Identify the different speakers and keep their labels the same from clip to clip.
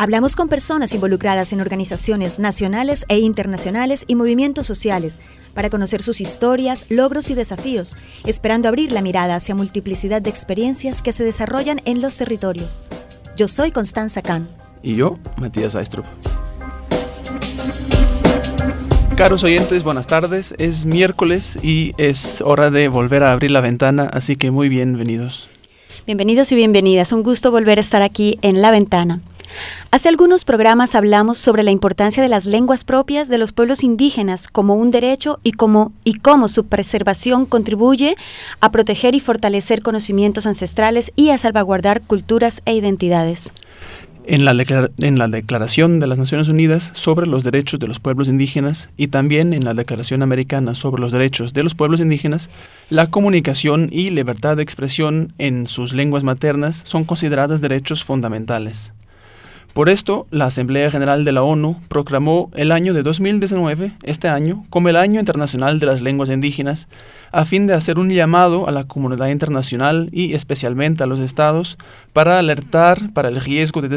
Speaker 1: Hablamos con personas involucradas en organizaciones nacionales e internacionales y movimientos sociales para conocer sus historias, logros y desafíos, esperando abrir la mirada hacia multiplicidad de experiencias que se desarrollan en los territorios. Yo soy Constanza Kahn.
Speaker 2: Y yo, Matías Aistrup. Caros oyentes, buenas tardes. Es miércoles y es hora de volver a abrir la ventana, así que muy bienvenidos.
Speaker 1: Bienvenidos y bienvenidas. Un gusto volver a estar aquí en La Ventana. Hace algunos programas hablamos sobre la importancia de las lenguas propias de los pueblos indígenas como un derecho y cómo, y cómo su preservación contribuye a proteger y fortalecer conocimientos ancestrales y a salvaguardar culturas e identidades.
Speaker 2: En la, en la, Declaración de las Naciones Unidas sobre los Derechos de los Pueblos Indígenas y también en la Declaración Americana sobre los Derechos de los Pueblos Indígenas, la comunicación y libertad de expresión en sus lenguas maternas son consideradas derechos fundamentales. Por esto, la Asamblea General de la ONU proclamó el año de 2019, este año, como el Año Internacional de las Lenguas Indígenas, a fin de hacer un llamado a la comunidad internacional y especialmente a los estados para alertar para el riesgo de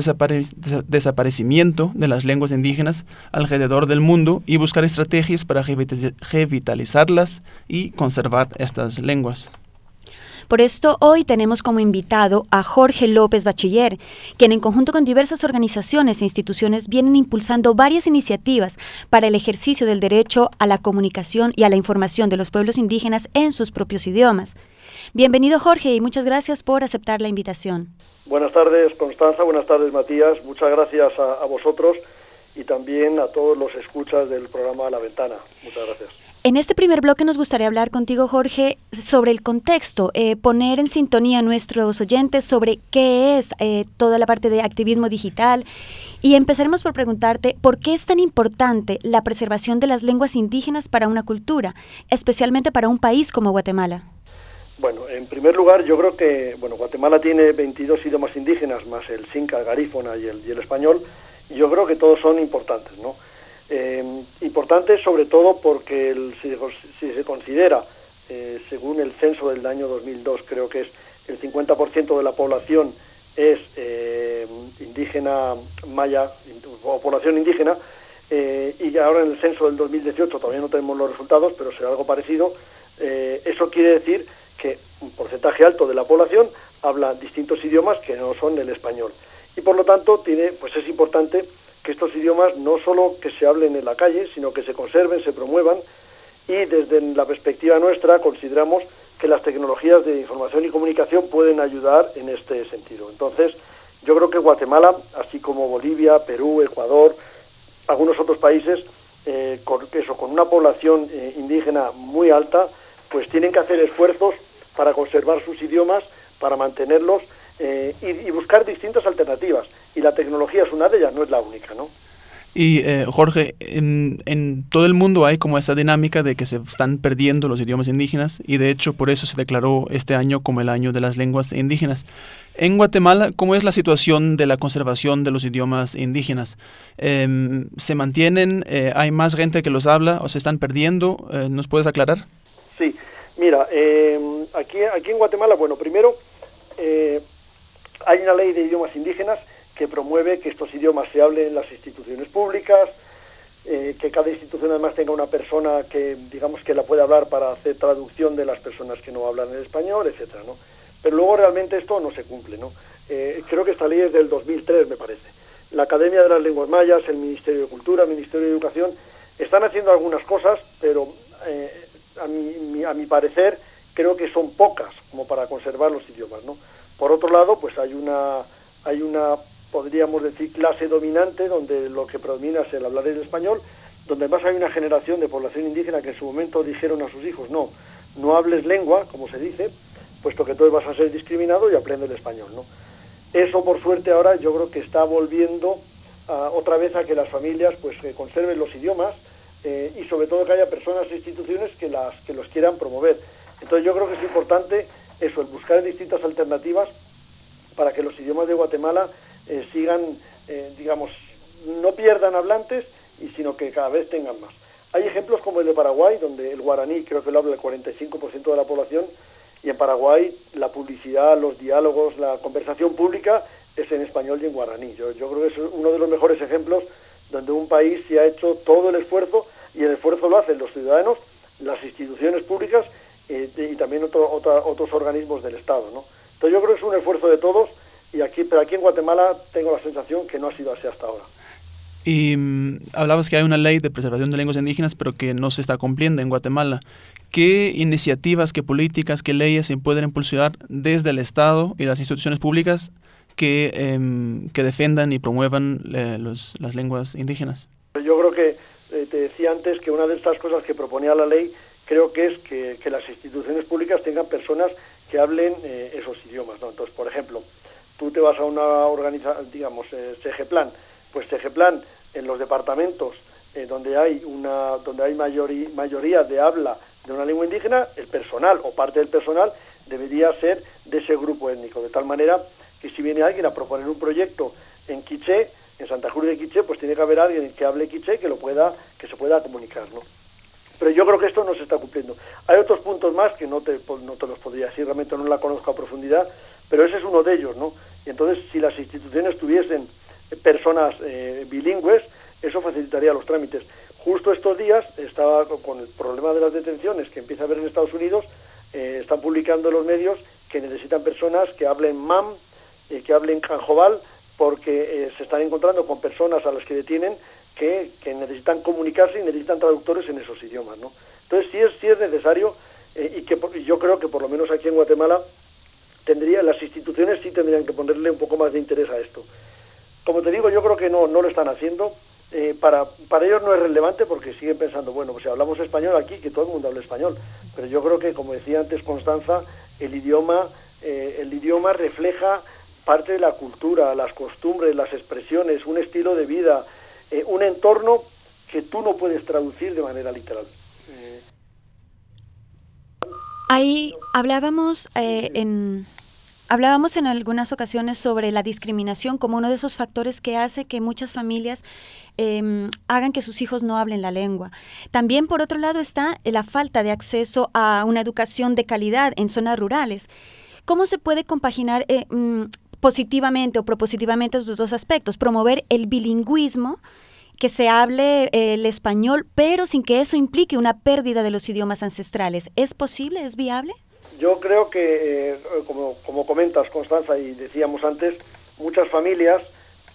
Speaker 2: desaparecimiento de las lenguas indígenas alrededor del mundo y buscar estrategias para revitalizarlas y conservar estas lenguas.
Speaker 1: Por esto hoy tenemos como invitado a Jorge López Bachiller, quien en conjunto con diversas organizaciones e instituciones vienen impulsando varias iniciativas para el ejercicio del derecho a la comunicación y a la información de los pueblos indígenas en sus propios idiomas. Bienvenido Jorge y muchas gracias por aceptar la invitación.
Speaker 3: Buenas tardes Constanza, buenas tardes Matías, muchas gracias a, a vosotros y también a todos los escuchas del programa La Ventana. Muchas gracias.
Speaker 1: En este primer bloque nos gustaría hablar contigo, Jorge, sobre el contexto, eh, poner en sintonía a nuestros oyentes sobre qué es eh, toda la parte de activismo digital y empezaremos por preguntarte por qué es tan importante la preservación de las lenguas indígenas para una cultura, especialmente para un país como Guatemala.
Speaker 3: Bueno, en primer lugar, yo creo que bueno, Guatemala tiene 22 idiomas indígenas, más el Cinca, el garífona y el, y el español, y yo creo que todos son importantes, ¿no? Eh, importante sobre todo porque si, se considera, eh, según el censo del año 2002, creo que es el 50% de la población es eh, indígena maya o población indígena, y ahora en el censo del 2018 todavía no tenemos los resultados, pero será algo parecido, eso quiere decir que un porcentaje alto de la población habla distintos idiomas que no son el español. Y por lo tanto tiene, pues es importante que estos idiomas no solo que se hablen en la calle, sino que se conserven, se promuevan y desde la perspectiva nuestra consideramos que las tecnologías de información y comunicación pueden ayudar en este sentido. Entonces, yo creo que Guatemala, así como Bolivia, Perú, Ecuador, algunos otros países, eh, con, eso, con una población eh, indígena muy alta, pues tienen que hacer esfuerzos para conservar sus idiomas, para mantenerlos eh, y, buscar distintas alternativas. Y la tecnología es una de ellas, no es la única, ¿no?
Speaker 2: Y eh, Jorge, en, en, todo el mundo hay como esa dinámica de que se están perdiendo los idiomas indígenas y de hecho por eso se declaró este año como el año de las lenguas indígenas. En Guatemala, ¿cómo es la situación de la conservación de los idiomas indígenas? Em, ¿Se mantienen? Eh, ¿Hay más gente que los habla o se están perdiendo? ¿Nos puedes aclarar?
Speaker 3: Sí, mira, em, aquí, aquí en Guatemala, bueno, primero hay una ley de idiomas indígenas que promueve que estos idiomas se hablen en las instituciones públicas, eh, que cada institución además tenga una persona que digamos que la puede hablar para hacer traducción de las personas que no hablan el español, etcétera, ¿no? Pero luego realmente esto no se cumple, ¿no? Eh, creo que esta ley es del 2003, me parece. La Academia de las Lenguas Mayas, el Ministerio de Cultura, el Ministerio de Educación, están haciendo algunas cosas, pero eh, a, mi, a mi parecer creo que son pocas como para conservar los idiomas, ¿no? Por otro lado, pues hay una, hay una, podríamos decir, clase dominante donde lo que predomina es el hablar el español, donde además hay una generación de población indígena que en su momento dijeron a sus hijos, no, no hables lengua, como se dice, puesto que entonces vas a ser discriminado y aprende el español, ¿no? Eso, por suerte, ahora yo creo que está volviendo otra vez a que las familias pues conserven los idiomas eh, y sobre todo que haya personas e instituciones que, las, que los quieran promover. Entonces yo creo que es importante eso, el buscar distintas alternativas para que los idiomas de Guatemala eh, sigan, eh, digamos, no pierdan hablantes, y sino que cada vez tengan más. Hay ejemplos como el de Paraguay, donde el guaraní creo que lo habla el 45% de la población, y en Paraguay la publicidad, los diálogos, la conversación pública es en español y en guaraní. Yo, yo creo que es uno de los mejores ejemplos donde un país se ha hecho todo el esfuerzo, y el esfuerzo lo hacen los ciudadanos, las instituciones públicas eh, y también otros organismos del Estado. ¿no? Entonces yo creo que es un esfuerzo de todos, y aquí, pero aquí en Guatemala tengo la sensación que no ha sido así hasta ahora.
Speaker 2: Y mm, hablabas que hay una ley de preservación de lenguas indígenas, pero que no se está cumpliendo en Guatemala. ¿Qué iniciativas, qué políticas, qué leyes se pueden impulsar desde el Estado y las instituciones públicas que, em, que defendan y promuevan eh, las lenguas indígenas?
Speaker 3: Yo creo que eh, te decía antes que una de estas cosas que proponía la ley creo que es que, que las instituciones públicas tengan personas que hablen eh, esos idiomas. ¿no? Entonces, por ejemplo, tú te vas a una organización, digamos, CGPlan, pues CGPlan en los departamentos donde hay una donde hay mayoría de habla de una lengua indígena, el personal o parte del personal debería ser de ese grupo étnico, de tal manera que si viene alguien a proponer un proyecto en quiché, en Santa Cruz de Quiché, pues tiene que haber alguien que hable quiché que lo pueda que se pueda comunicar, ¿no? Pero yo creo que esto no se está cumpliendo. Hay otros puntos más que no te, no te los podría decir, realmente no la conozco a profundidad, pero ese es uno de ellos, ¿no? Y entonces, si las instituciones tuviesen personas eh, bilingües, eso facilitaría los trámites. Justo estos días estaba con el problema de las detenciones que empieza a haber en Estados Unidos, eh, están publicando los medios que necesitan personas que hablen MAM, eh, que hablen canjobal, porque eh, se están encontrando con personas a las que detienen que, necesitan comunicarse y necesitan traductores en esos idiomas. ¿no? Entonces sí es, sí es necesario y que yo creo que por lo menos aquí en Guatemala tendría, las instituciones sí tendrían que ponerle un poco más de interés a esto. Como te digo, yo creo que no, no lo están haciendo. Eh, para, para ellos no es relevante porque siguen pensando, bueno, pues si hablamos español aquí, que todo el mundo hable español. Pero yo creo que, como decía antes Constanza, el idioma, eh, el idioma refleja parte de la cultura, las costumbres, las expresiones, un estilo de vida, eh, un entorno que tú no puedes traducir de manera literal.
Speaker 1: Ahí hablábamos en Hablábamos en algunas ocasiones sobre la discriminación como uno de esos factores que hace que muchas familias em, hagan que sus hijos no hablen la lengua. También, por otro lado, está la falta de acceso a una educación de calidad en zonas rurales. ¿Cómo se puede compaginar eh, mm, positivamente o propositivamente esos dos aspectos? Promover el bilingüismo que se hable eh, el español, pero sin que eso implique una pérdida de los idiomas ancestrales. ¿Es posible? ¿Es viable?
Speaker 3: Yo creo que, eh, como, como, comentas, Constanza, y decíamos antes, muchas familias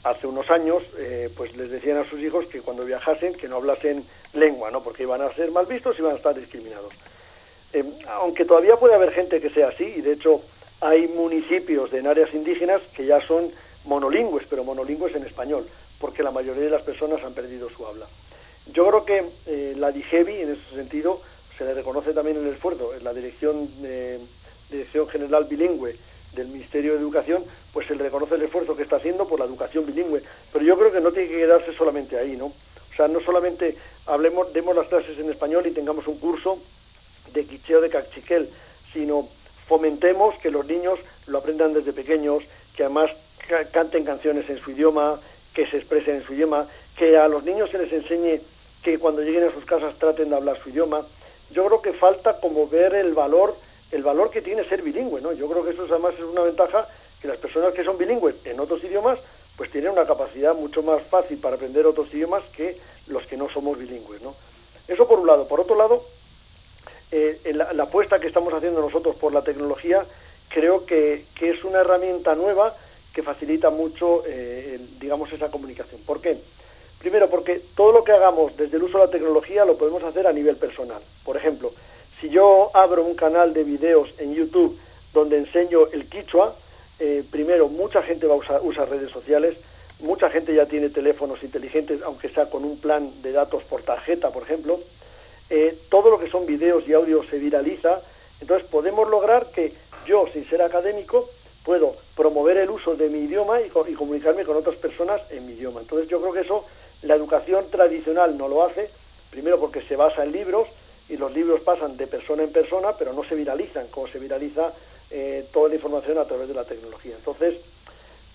Speaker 3: hace unos años eh, pues les decían a sus hijos que cuando viajasen que no hablasen lengua, ¿no? porque iban a ser mal vistos y iban a estar discriminados. Aunque todavía puede haber gente que sea así, y de hecho hay municipios en áreas indígenas que ya son monolingües, pero monolingües en español, porque la mayoría de las personas han perdido su habla. Yo creo que la DIGEBI, en ese sentido, se le reconoce también el esfuerzo en la Dirección, Dirección General Bilingüe del Ministerio de Educación, pues se le reconoce el esfuerzo que está haciendo por la educación bilingüe. Pero yo creo que no tiene que quedarse solamente ahí, ¿no? O sea, no solamente hablemos, demos las clases en español y tengamos un curso de quicheo de cachiquel, sino fomentemos que los niños lo aprendan desde pequeños, que además canten canciones en su idioma, que se expresen en su idioma, que a los niños se les enseñe que cuando lleguen a sus casas traten de hablar su idioma, yo creo que falta como ver el valor, el valor que tiene ser bilingüe, ¿no? Yo creo que eso además es una ventaja que las personas que son bilingües en otros idiomas, pues tienen una capacidad mucho más fácil para aprender otros idiomas que los que no somos bilingües, ¿no? Eso por un lado. Por otro lado, eh, la, apuesta que estamos haciendo nosotros por la tecnología creo que, es una herramienta nueva que facilita mucho, eh, digamos, esa comunicación. ¿Por qué? Primero, porque todo lo que hagamos desde el uso de la tecnología lo podemos hacer a nivel personal. Por ejemplo, si yo abro un canal de videos en YouTube donde enseño el quichua, eh, primero, mucha gente va a usar usa redes sociales, mucha gente ya tiene teléfonos inteligentes, aunque sea con un plan de datos por tarjeta, por ejemplo. Eh, todo lo que son videos y audios se viraliza, entonces podemos lograr que yo, sin ser académico, puedo promover el uso de mi idioma y, y comunicarme con otras personas en mi idioma. Entonces yo creo que eso la educación tradicional no lo hace, primero porque se basa en libros y los libros pasan de persona en persona, pero no se viralizan, como se viraliza eh, toda la información a través de la tecnología. Entonces,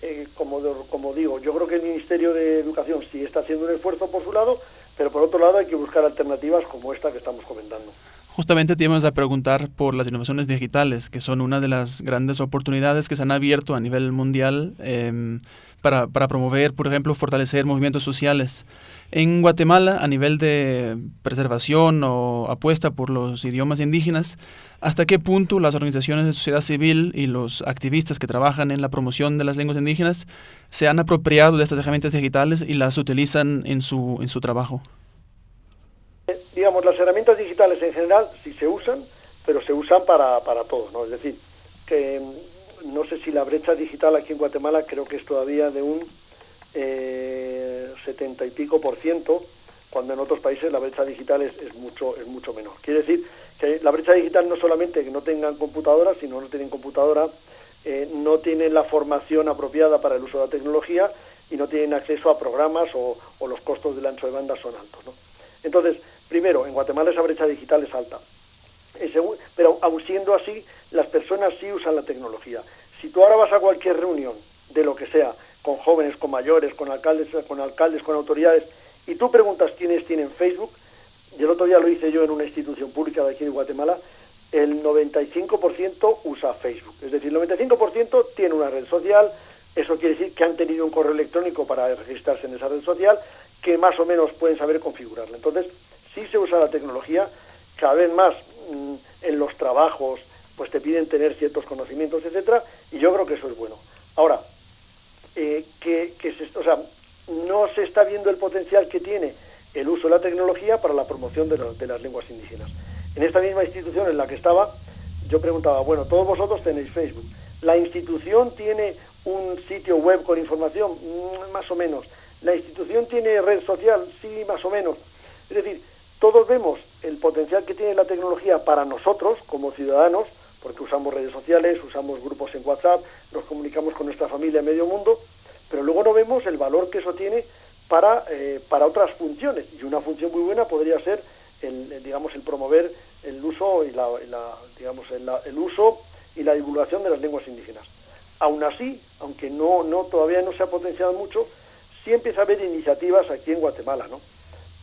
Speaker 3: eh, como, como digo, yo creo que el Ministerio de Educación sí está haciendo un esfuerzo por su lado, pero por otro lado hay que buscar alternativas como esta que estamos comentando.
Speaker 2: Justamente te íbamos a preguntar por las innovaciones digitales, que son una de las grandes oportunidades que se han abierto a nivel mundial em, para, para, promover, por ejemplo, fortalecer movimientos sociales. En Guatemala, a nivel de preservación o apuesta por los idiomas indígenas, ¿hasta qué punto las organizaciones de sociedad civil y los activistas que trabajan en la promoción de las lenguas indígenas se han apropiado de estas herramientas digitales y las utilizan en su, en su trabajo?
Speaker 3: Digamos, las herramientas digitales en general sí se usan, pero se usan para, para todo, ¿no? Es decir, que mm, no sé si la brecha digital aquí en Guatemala creo que es todavía de un eh, setenta y pico por ciento, cuando en otros países la brecha digital es, es, mucho, es mucho menor. Quiere decir que la brecha digital no solamente que no tengan computadora, sino no tienen computadora, eh, no tienen la formación apropiada para el uso de la tecnología y no tienen acceso a programas o, o los costos del ancho de banda son altos. ¿no? Entonces, primero, en Guatemala esa brecha digital es alta. Pero aun siendo así, las personas sí usan la tecnología. Si tú ahora vas a cualquier reunión, de lo que sea, con jóvenes, con mayores, con alcaldes, con alcaldes, con autoridades, y tú preguntas quiénes tienen Facebook, y el otro día lo hice yo en una institución pública de aquí de Guatemala, el 95% usa Facebook. Es decir, el 95% tiene una red social, eso quiere decir que han tenido un correo electrónico para registrarse en esa red social, que más o menos pueden saber configurarla. Entonces, sí se usa la tecnología, cada vez más mm, en los trabajos, pues te piden tener ciertos conocimientos, etcétera, y yo creo que eso es bueno. Ahora, eh, que, se, o sea, no se está viendo el potencial que tiene el uso de la tecnología para la promoción de, de las lenguas indígenas. En esta misma institución en la que estaba, yo preguntaba, bueno, todos vosotros tenéis Facebook. ¿La institución tiene un sitio web con información? Mm, más o menos. ¿La institución tiene red social? Sí, más o menos. Es decir, todos vemos el potencial que tiene la tecnología para nosotros como ciudadanos, porque usamos redes sociales, usamos grupos en WhatsApp, nos comunicamos con nuestra familia en medio mundo, pero luego no vemos el valor que eso tiene para, eh, para otras funciones. Y una función muy buena podría ser el, digamos, el promover el uso y la, digamos, el, uso y la divulgación de las lenguas indígenas. Aún así, aunque no, no todavía no se ha potenciado mucho, sí empieza a haber iniciativas aquí en Guatemala, ¿no?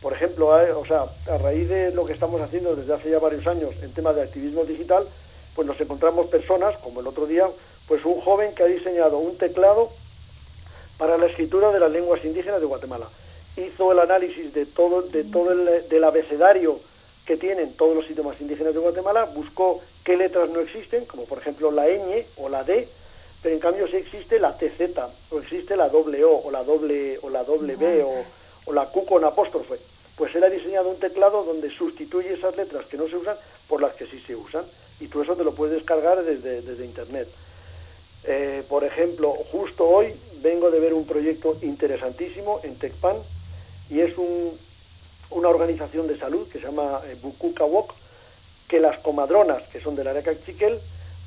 Speaker 3: Por ejemplo, o sea, a raíz de lo que estamos haciendo desde hace ya varios años en tema de activismo digital, pues nos encontramos personas, como el otro día, pues un joven que ha diseñado un teclado para la escritura de las lenguas indígenas de Guatemala. Hizo el análisis de todo, de todo el del abecedario que tienen todos los idiomas indígenas de Guatemala, buscó qué letras no existen, como por ejemplo la ñ o la d, pero en cambio sí existe la TZ, o existe la doble O, o la doble, o la doble B, o, o la Q con apóstrofe. Pues él ha diseñado un teclado donde sustituye esas letras que no se usan por las que sí se usan. Y tú eso te lo puedes descargar desde, Internet. Eh, por ejemplo, justo hoy vengo de ver un proyecto interesantísimo en TecPan y es un, una organización de salud que se llama eh, Bukukawok, que las comadronas, que son del área Cachiquel,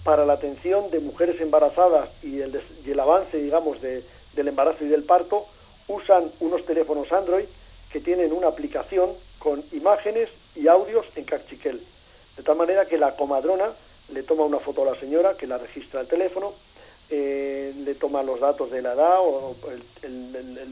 Speaker 3: para la atención de mujeres embarazadas y el, y el avance, digamos, de, del embarazo y del parto, usan unos teléfonos Android que tienen una aplicación con imágenes y audios en Cachiquel. De tal manera que la comadrona le toma una foto a la señora, que la registra el teléfono, eh, le toma los datos de la edad o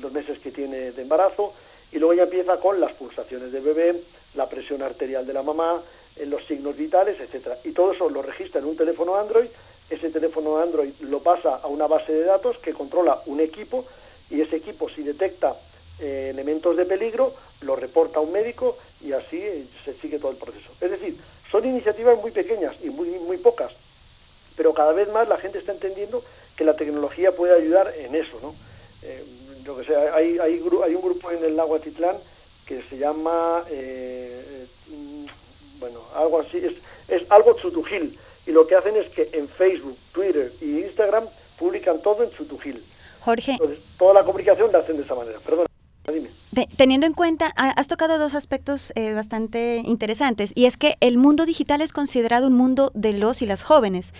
Speaker 3: los meses que tiene de embarazo, y luego ya empieza con las pulsaciones del bebé, la presión arterial de la mamá, en los signos vitales, etcétera. Y todo eso lo registra en un teléfono Android, ese teléfono Android lo pasa a una base de datos que controla un equipo y ese equipo si detecta eh, elementos de peligro lo reporta un médico y así eh, se sigue todo el proceso. Es decir, son iniciativas muy pequeñas y muy, muy pocas, pero cada vez más la gente está entendiendo que la tecnología puede ayudar en eso, ¿no? Eh, yo que sé, hay, hay, hay, un grupo en el lago Atitlán que se llama bueno, algo así, es, es algo Tsutujil. Y lo que hacen es que en Facebook, Twitter y Instagram publican todo en Tsutujil.
Speaker 1: Jorge.
Speaker 3: Entonces, toda la comunicación la hacen de esa manera. Perdón.
Speaker 1: Teniendo en cuenta, has tocado dos aspectos eh, bastante interesantes, y es que el mundo digital es considerado un mundo de los y las jóvenes.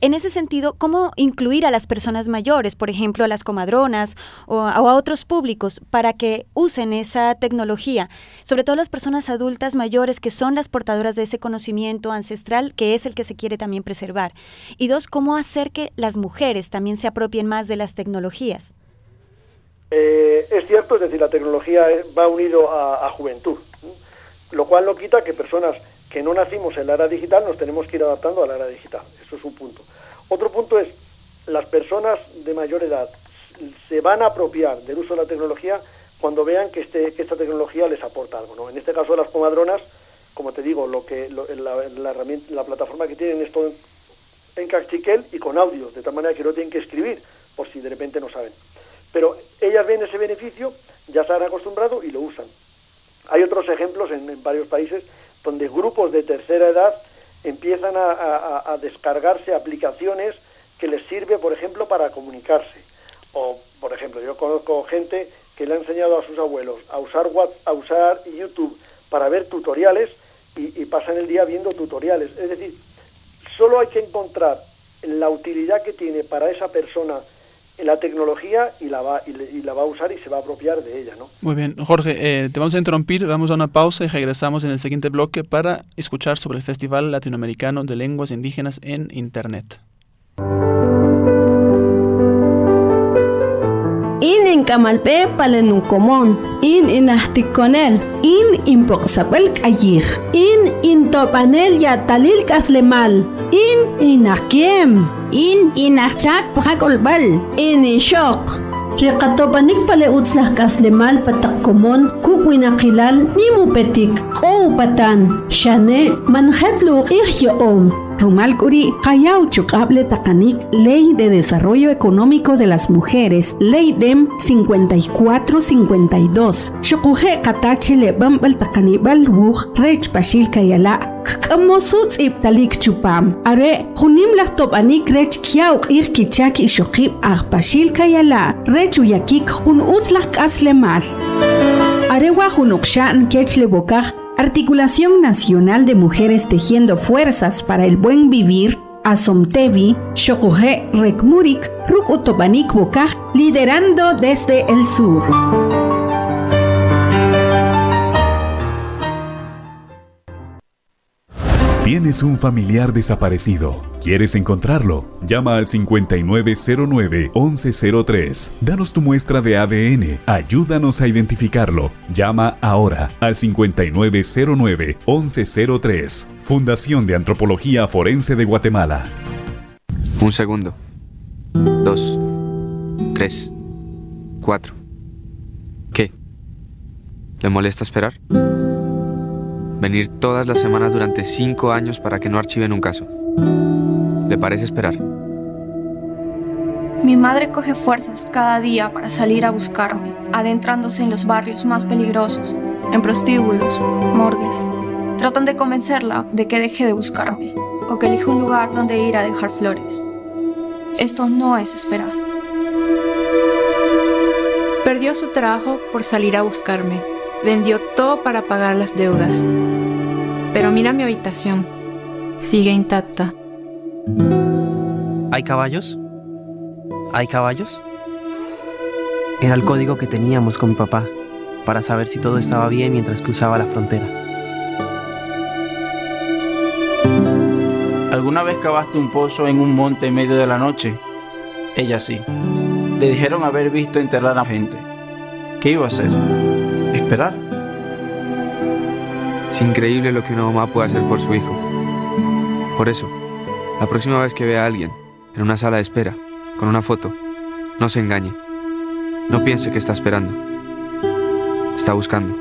Speaker 1: En ese sentido, ¿cómo incluir a las personas mayores, por ejemplo, a las comadronas o, a otros públicos, para que usen esa tecnología? Sobre todo las personas adultas mayores que son las portadoras de ese conocimiento ancestral, que es el que se quiere también preservar. Y dos, ¿cómo hacer que las mujeres también se apropien más de las tecnologías?
Speaker 3: Eh, es cierto, es decir, la tecnología va unido a, juventud, lo cual no quita que personas que no nacimos en la era digital nos tenemos que ir adaptando a la era digital. Eso es un punto. Otro punto es, las personas de mayor edad se van a apropiar del uso de la tecnología cuando vean que, este, esta tecnología les aporta algo. ¿no? En este caso, las comadronas, como te digo, lo que la, herramienta, la plataforma que tienen es todo en, en cachiquel y con audio, de tal manera que no tienen que escribir por si de repente no saben. Pero ellas ven ese beneficio, ya se han acostumbrado y lo usan. Hay otros ejemplos en, varios países donde grupos de tercera edad empiezan a, descargarse aplicaciones que les sirve, por ejemplo, para comunicarse. O, por ejemplo, yo conozco gente que le ha enseñado a sus abuelos a usar, WhatsApp, a usar YouTube para ver tutoriales y, y pasan el día viendo tutoriales. Es decir, solo hay que encontrar la utilidad que tiene para esa persona la tecnología y la, va, y, la va a usar y se va a apropiar de ella. ¿no?
Speaker 2: Muy bien, Jorge, eh, te vamos a interrumpir, vamos a una pausa y regresamos en el siguiente bloque para escuchar sobre el Festival Latinoamericano de Lenguas Indígenas en Internet.
Speaker 4: in en camalpe palenuncomón, in en ahticonel, in in poxapel cayij, in in topanel yatalil caslemal, in in akiem,
Speaker 5: in in achat pajacolbal,
Speaker 4: in in shock. Chekatopanik pale utzlah kaslemal patakomon kukwinakilal ni mupetik kou patan, shane manhetlu ihyom. Rumal Kayau Chukable Takanik, Ley de Desarrollo Económico de las Mujeres, Ley DEM 5452. Shukuje Katachile Bambal Takanibal Wuj, Rech Pashil Kayala, Kamosuts Iptalik Chupam. Are, Hunim Lachtopanik Rech Kiauk Ir Kichak Ishukib Pashil Kayala, Rech Uyakik Hun Utzlak Aslemal. Arewa Hunukshan Kechle Bokaj, Articulación Nacional de Mujeres Tejiendo Fuerzas para el Buen Vivir, Asomtevi, Shokuhe Rekmurik, Rukutobanik Bokaj, liderando desde el sur.
Speaker 6: Tienes un familiar desaparecido. ¿Quieres encontrarlo? Llama al 5909-1103. Danos tu muestra de ADN. Ayúdanos a identificarlo. Llama ahora al 5909-1103. Fundación de Antropología Forense de Guatemala.
Speaker 7: Un segundo. Dos. Tres. Cuatro. ¿Qué? ¿Le molesta esperar? Venir todas las semanas durante cinco años para que no archiven un caso. ¿Le parece esperar?
Speaker 8: Mi madre coge fuerzas cada día para salir a buscarme, adentrándose en los barrios más peligrosos, en prostíbulos, morgues. Tratan de convencerla de que deje de buscarme o que elija un lugar donde ir a dejar flores. Esto no es esperar.
Speaker 9: Perdió su trabajo por salir a buscarme Vendió todo para pagar las deudas. Pero mira mi habitación. Sigue intacta.
Speaker 10: ¿Hay caballos? ¿Hay caballos? Era el código que teníamos con mi papá para saber si todo estaba bien mientras cruzaba la frontera.
Speaker 11: ¿Alguna vez cavaste un pozo en un monte en medio de la noche? Ella sí. Le dijeron haber visto enterrar a gente. ¿Qué iba a hacer? Esperar.
Speaker 7: Es increíble lo que una mamá puede hacer por su hijo. Por eso, la próxima vez que vea a alguien en una sala de espera, con una foto, no se engañe. No piense que está esperando. Está buscando.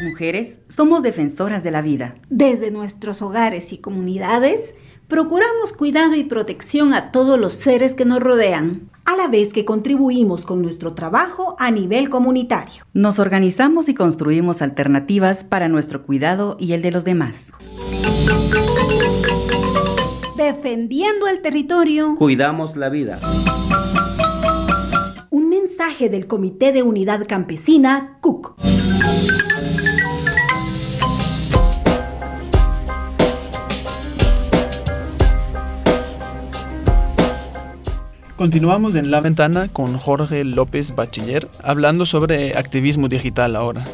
Speaker 12: Las mujeres somos defensoras de la vida.
Speaker 13: Desde nuestros hogares y comunidades, procuramos cuidado y protección a todos los seres que nos rodean,
Speaker 12: a la vez que contribuimos con nuestro trabajo a nivel comunitario. Nos organizamos y construimos alternativas para nuestro cuidado y el de los demás. Defendiendo el territorio.
Speaker 14: Cuidamos la vida.
Speaker 12: Un mensaje del Comité de Unidad Campesina, CUC.
Speaker 2: Continuamos en la ventana con Jorge López Bachiller hablando sobre activismo digital ahora.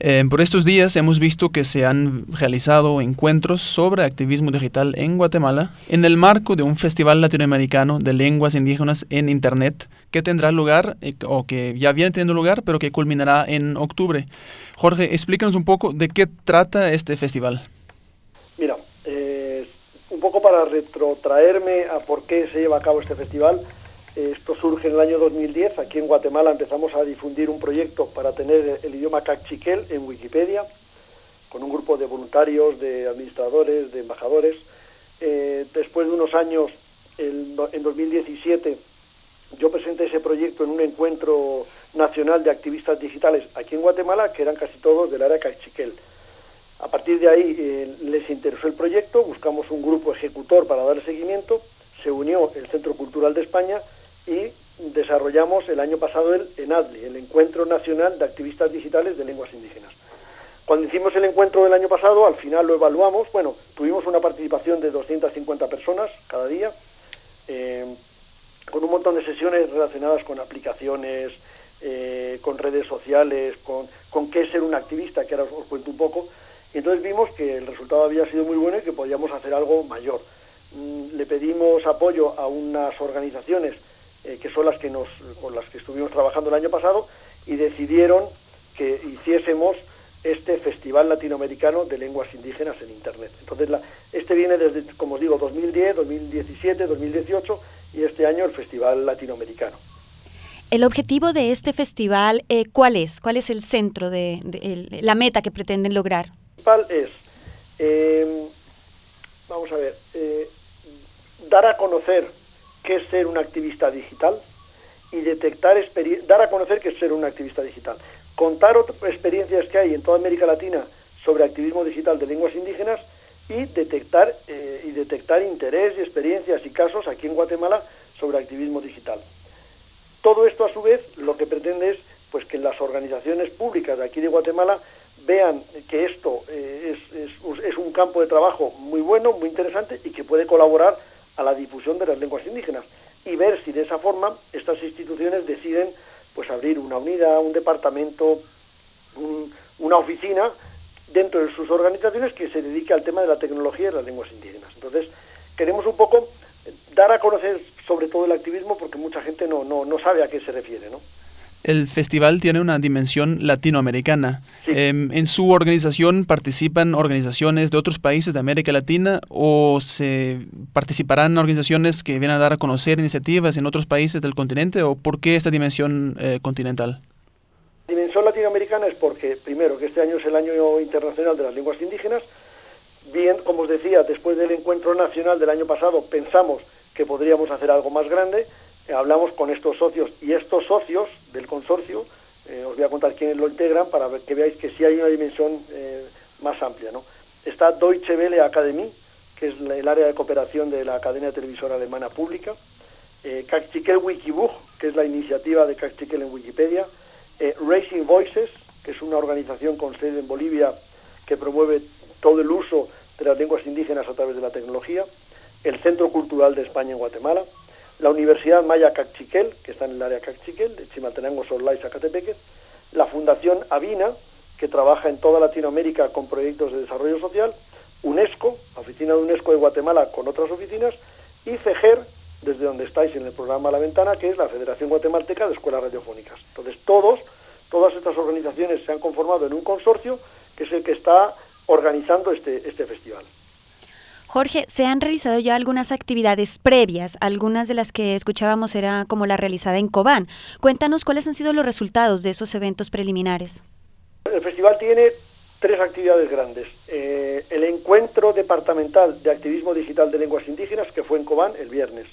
Speaker 2: Eh, por estos días hemos visto que se han realizado encuentros sobre activismo digital en Guatemala en el marco de un festival latinoamericano de lenguas indígenas en Internet que tendrá lugar, eh, o que ya viene teniendo lugar, pero que culminará en octubre. Jorge, explícanos un poco de qué trata este festival.
Speaker 3: Un poco para retrotraerme a por qué se lleva a cabo este festival, esto surge en el año 2010. Aquí en Guatemala empezamos a difundir un proyecto para tener el idioma cachiquel en Wikipedia, con un grupo de voluntarios, de administradores, de embajadores. Eh, después de unos años, en 2017, yo presenté ese proyecto en un encuentro nacional de activistas digitales aquí en Guatemala, que eran casi todos del área cachiquel. A partir de ahí eh, les interesó el proyecto, buscamos un grupo ejecutor para dar seguimiento, se unió el Centro Cultural de España y desarrollamos el año pasado el ENADLI, el Encuentro Nacional de Activistas Digitales de Lenguas Indígenas. Cuando hicimos el encuentro del año pasado, al final lo evaluamos, bueno, tuvimos una participación de 250 personas cada día, eh, con un montón de sesiones relacionadas con aplicaciones, eh, con redes sociales, con, con qué ser un activista, que ahora os cuento un poco, y entonces vimos que el resultado había sido muy bueno y que podíamos hacer algo mayor. Mm, le pedimos apoyo a unas organizaciones eh, que son las que nos, con las que estuvimos trabajando el año pasado y decidieron que hiciésemos este Festival Latinoamericano de Lenguas Indígenas en Internet. Entonces, este viene desde, como os digo, 2010, 2017, 2018 y este año el Festival Latinoamericano.
Speaker 1: El objetivo de este festival, eh, ¿cuál es? ¿Cuál es el centro de, la meta que pretenden lograr?
Speaker 3: Es, eh, vamos a ver, dar a conocer qué es ser un activista digital y detectar dar a conocer qué es ser un activista digital. Contar experiencias que hay en toda América Latina sobre activismo digital de lenguas indígenas y detectar, eh, y detectar interés y experiencias y casos aquí en Guatemala sobre activismo digital. Todo esto a su vez lo que pretende es pues, que las organizaciones públicas de aquí de Guatemala vean que esto eh, es, un campo de trabajo muy bueno, muy interesante y que puede colaborar a la difusión de las lenguas indígenas y ver si de esa forma estas instituciones deciden pues abrir una unidad, un departamento, una oficina dentro de sus organizaciones que se dedique al tema de la tecnología y las lenguas indígenas. Entonces, queremos un poco dar a conocer sobre todo el activismo porque mucha gente no, no, no sabe a qué se refiere, ¿no?
Speaker 2: El festival tiene una dimensión latinoamericana. Em, ¿En su organización participan organizaciones de otros países de América Latina o se participarán organizaciones que vienen a dar a conocer iniciativas en otros países del continente o por qué esta dimensión eh, continental?
Speaker 3: La dimensión latinoamericana es porque, primero, que este año es el año internacional de las lenguas indígenas. Bien, como os decía, después del encuentro nacional del año pasado pensamos que podríamos hacer algo más grande eh, hablamos con estos socios y estos socios del consorcio, eh, os voy a contar quiénes lo integran para que veáis que sí hay una dimensión eh, más amplia. ¿no? Está Deutsche Welle Academy, que es el área de cooperación de la cadena televisora alemana pública, eh, Wikibook, que es la iniciativa de Cachiquel en Wikipedia, Racing Voices, que es una organización con sede en Bolivia que promueve todo el uso de las lenguas indígenas a través de la tecnología, el Centro Cultural de España en Guatemala, la Universidad Maya Cachiquel, que está en el área Cachiquel, de Chimaltenango, Solá y Zacatepeque, la Fundación Avina, que trabaja en toda Latinoamérica con proyectos de desarrollo social, UNESCO, oficina de UNESCO de Guatemala con otras oficinas, y FEGER, desde donde estáis en el programa La Ventana, que es la Federación Guatemalteca de Escuelas Radiofónicas. Entonces, todos, todas estas organizaciones se han conformado en un consorcio que es el que está organizando este, este festival.
Speaker 1: Jorge, se han realizado ya algunas actividades previas, algunas de las que escuchábamos era como la realizada en Cobán. Cuéntanos cuáles han sido los resultados de esos eventos preliminares.
Speaker 3: El festival tiene tres actividades grandes. Eh, el encuentro departamental de activismo digital de lenguas indígenas, que fue en Cobán el viernes.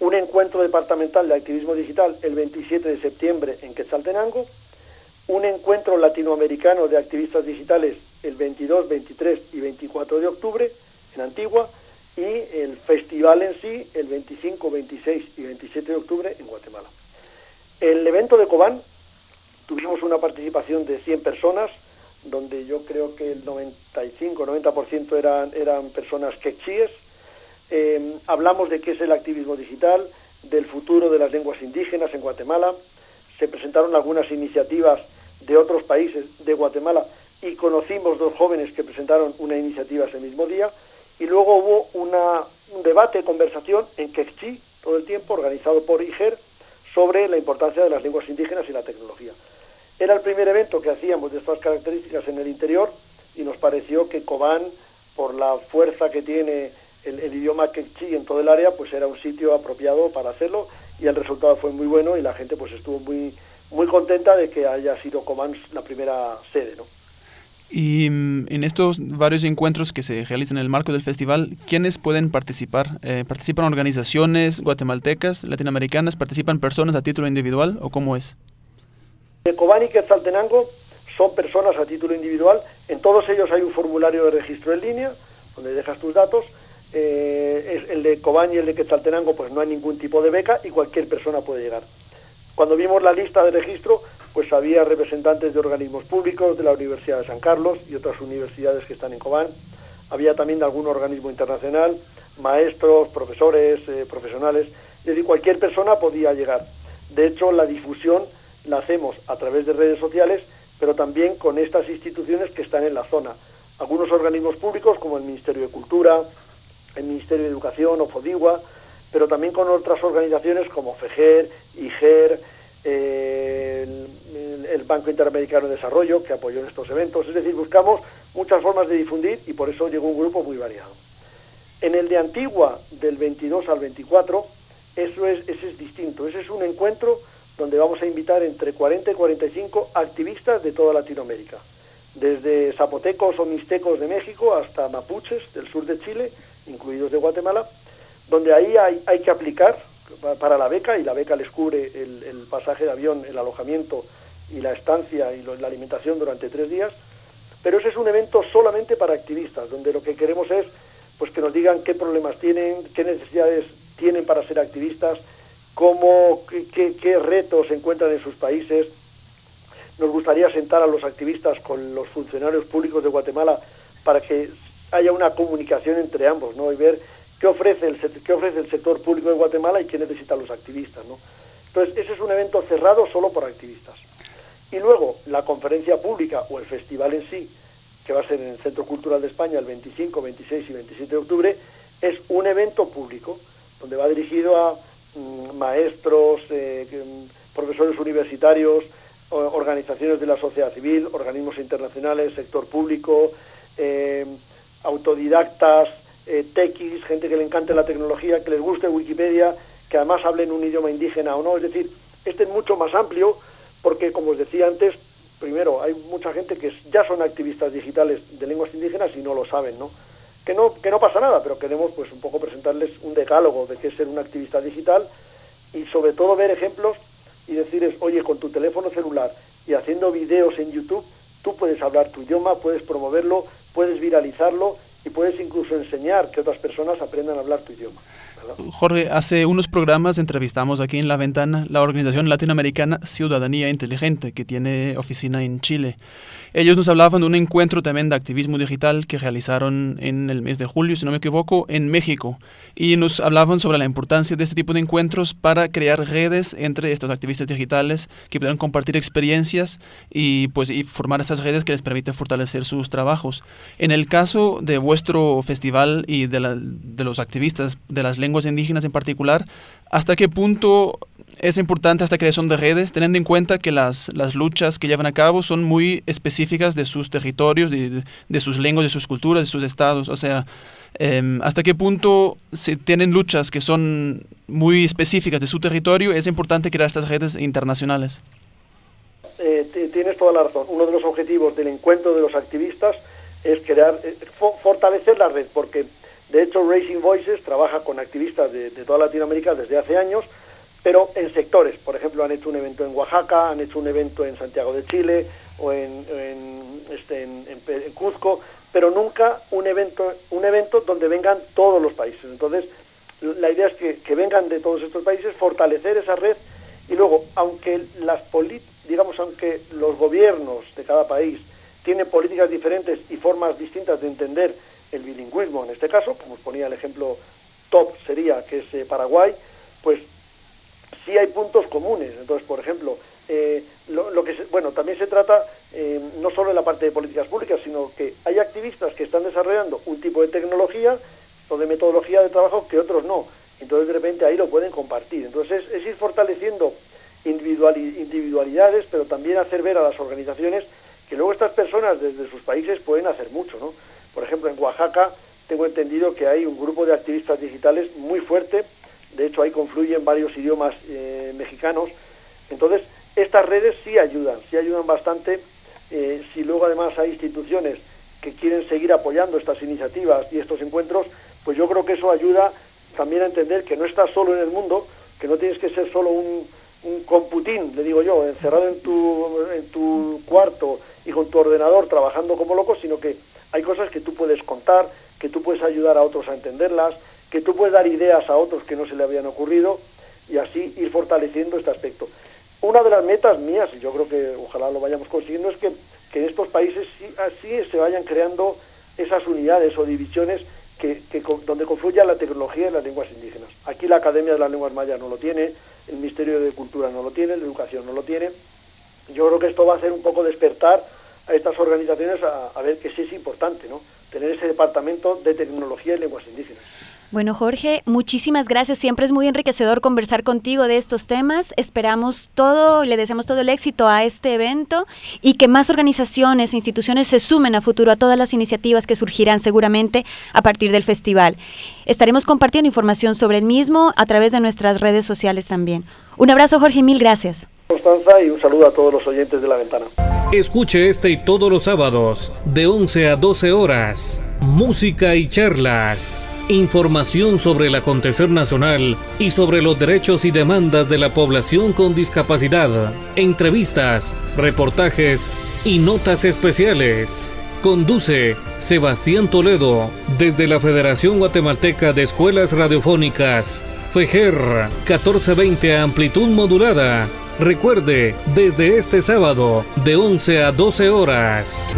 Speaker 3: Un encuentro departamental de activismo digital el 27 de septiembre en Quetzaltenango. Un encuentro latinoamericano de activistas digitales el 22, 23 y 24 de octubre en Antigua y el festival en sí el 25, 26 y 27 de octubre en Guatemala. El evento de Cobán tuvimos una participación de 100 personas, donde yo creo que el 95-90% eran, eran personas quechíes. Eh, hablamos de qué es el activismo digital, del futuro de las lenguas indígenas en Guatemala. Se presentaron algunas iniciativas de otros países de Guatemala y conocimos dos jóvenes que presentaron una iniciativa ese mismo día. Y luego hubo una, un debate, conversación en quechí todo el tiempo, organizado por IGER, sobre la importancia de las lenguas indígenas y la tecnología. Era el primer evento que hacíamos de estas características en el interior y nos pareció que Cobán, por la fuerza que tiene el, idioma quechí en todo el área, pues era un sitio apropiado para hacerlo y el resultado fue muy bueno y la gente pues estuvo muy, muy contenta de que haya sido Cobán la primera sede, ¿no?
Speaker 2: Y mm, en estos varios encuentros que se realizan en el marco del festival, ¿quiénes pueden participar? Eh, ¿Participan organizaciones guatemaltecas, latinoamericanas? ¿Participan personas a título individual o cómo es?
Speaker 3: De Cobán y Quetzaltenango son personas a título individual. En todos ellos hay un formulario de registro en línea, donde dejas tus datos. Eh, el de Cobán y el de Quetzaltenango, pues no hay ningún tipo de beca y cualquier persona puede llegar. Cuando vimos la lista de registro, pues había representantes de organismos públicos, de la Universidad de San Carlos y otras universidades que están en Cobán. Había también de algún organismo internacional, maestros, profesores, eh, profesionales. Es decir, cualquier persona podía llegar. De hecho, la difusión la hacemos a través de redes sociales, pero también con estas instituciones que están en la zona. Algunos organismos públicos como el Ministerio de Cultura, el Ministerio de Educación o FODIGUA, pero también con otras organizaciones como FEGER, IGER, el, Banco Interamericano de Desarrollo, que apoyó en estos eventos. Es decir, buscamos muchas formas de difundir y por eso llegó un grupo muy variado. En el de Antigua, del 22 al 24, eso es, ese es distinto. Ese es un encuentro donde vamos a invitar entre 40 y 45 activistas de toda Latinoamérica, desde zapotecos o mixtecos de México hasta mapuches del sur de Chile, incluidos de Guatemala, donde ahí hay, hay que aplicar para la beca y la beca les cubre el, pasaje de avión, el alojamiento y la estancia y la alimentación durante tres días, pero ese es un evento solamente para activistas, donde lo que queremos es pues que nos digan qué problemas tienen, qué necesidades tienen para ser activistas, cómo, qué, retos se encuentran en sus países. Nos gustaría sentar a los activistas con los funcionarios públicos de Guatemala para que haya una comunicación entre ambos, ¿no? Y ver qué ofrece el, qué ofrece el sector público de Guatemala y qué necesitan los activistas, ¿no? Entonces, ese es un evento cerrado solo por activistas. Y luego, la conferencia pública o el festival en sí, que va a ser en el Centro Cultural de España el 25, 26 y 27 de octubre, es un evento público donde va dirigido a Mm, maestros, eh, mm, profesores universitarios, organizaciones de la sociedad civil, organismos internacionales, sector público, eh, autodidactas, eh, tequis, gente que le encante la tecnología, que les guste Wikipedia, que además hablen un idioma indígena o no. Es decir, este es mucho más amplio porque, como os decía antes, primero, hay mucha gente que ya son activistas digitales de lenguas indígenas y no lo saben, ¿no? que no, que no pasa nada, pero queremos pues un poco presentarles un decálogo de qué es ser un activista digital y sobre todo ver ejemplos y decirles, oye, con tu teléfono celular y haciendo videos en YouTube, tú puedes hablar tu idioma, puedes promoverlo, puedes viralizarlo y puedes incluso enseñar que otras personas aprendan a hablar tu idioma.
Speaker 2: Jorge, hace unos programas entrevistamos aquí en La Ventana la organización latinoamericana Ciudadanía Inteligente, que tiene oficina en Chile. Ellos nos hablaban de un encuentro también de activismo digital que realizaron en el mes de julio, si no me equivoco, en México. Y nos hablaban sobre la importancia de este tipo de encuentros para crear redes entre estos activistas digitales que puedan compartir experiencias y, pues, y formar esas redes que les permiten fortalecer sus trabajos. En el caso de vuestro festival y de, de los activistas de las lenguas, indígenas en particular, ¿hasta qué punto es importante esta creación de redes, teniendo en cuenta que las, las luchas que llevan a cabo son muy específicas de sus territorios, de, de sus lenguas, de sus culturas, de sus estados? O sea, em, ¿hasta qué punto se tienen luchas que son muy específicas de su territorio? Es importante crear estas redes internacionales.
Speaker 3: Eh, tienes toda la razón. Uno de los objetivos del encuentro de los activistas es crear, eh, fortalecer la red, porque de hecho, Racing Voices trabaja con activistas de, toda Latinoamérica desde hace años, pero en sectores. Por ejemplo, han hecho un evento en Oaxaca, han hecho un evento en Santiago de Chile o en, este, Cuzco, pero nunca un evento, un evento donde vengan todos los países. Entonces, la idea es que, que vengan de todos estos países, fortalecer esa red y luego, aunque las digamos, aunque los gobiernos de cada país tienen políticas diferentes y formas distintas de entender el bilingüismo, en este caso, como os ponía el ejemplo top sería que es eh, Paraguay, pues sí hay puntos comunes. Entonces, por ejemplo, eh, lo, que bueno, también se trata eh, no solo en la parte de políticas públicas, sino que hay activistas que están desarrollando un tipo de tecnología o de metodología de trabajo que otros no. Entonces, de repente ahí lo pueden compartir. Entonces, es, ir fortaleciendo individualidades, pero también hacer ver a las organizaciones que luego estas personas desde sus países pueden hacer mucho, ¿no? Por ejemplo, en Oaxaca tengo entendido que hay un grupo de activistas digitales muy fuerte, de hecho ahí confluyen varios idiomas eh, mexicanos, entonces estas redes sí ayudan, sí ayudan bastante, eh, si luego además hay instituciones que quieren seguir apoyando estas iniciativas y estos encuentros, pues yo creo que eso ayuda también a entender que no estás solo en el mundo, que no tienes que ser solo un, un computín, le digo yo, encerrado en tu, en tu cuarto y con tu ordenador trabajando como loco, sino que hay cosas que tú puedes contar, que tú puedes ayudar a otros a entenderlas, que tú puedes dar ideas a otros que no se le habían ocurrido y así ir fortaleciendo este aspecto. Una de las metas mías, y yo creo que ojalá lo vayamos consiguiendo, es que, en estos países sí, así se vayan creando esas unidades o divisiones que, donde confluya la tecnología y las lenguas indígenas. Aquí la Academia de las Lenguas Mayas no lo tiene, el Ministerio de Cultura no lo tiene, la Educación no lo tiene. Yo creo que esto va a hacer un poco despertar a estas organizaciones a, ver que sí es importante, ¿no? Tener ese departamento de tecnología y lenguas indígenas.
Speaker 1: Bueno, Jorge, muchísimas gracias. Siempre es muy enriquecedor conversar contigo de estos temas. Esperamos todo, le deseamos todo el éxito a este evento y que más organizaciones e instituciones se sumen a futuro a todas las iniciativas que surgirán seguramente a partir del festival. Estaremos compartiendo información sobre el mismo a través de nuestras redes sociales también. Un abrazo, Jorge, mil gracias.
Speaker 3: Constanza y un saludo a todos los oyentes de la ventana.
Speaker 14: Escuche este y todos los sábados de 11 a 12 horas. Música y charlas información sobre el acontecer nacional y sobre los derechos y demandas de la población con discapacidad, entrevistas, reportajes y notas especiales. Conduce Sebastián Toledo desde la Federación Guatemalteca de Escuelas Radiofónicas, FEJER 1420 amplitud modulada. Recuerde, desde este sábado de 11 a 12 horas.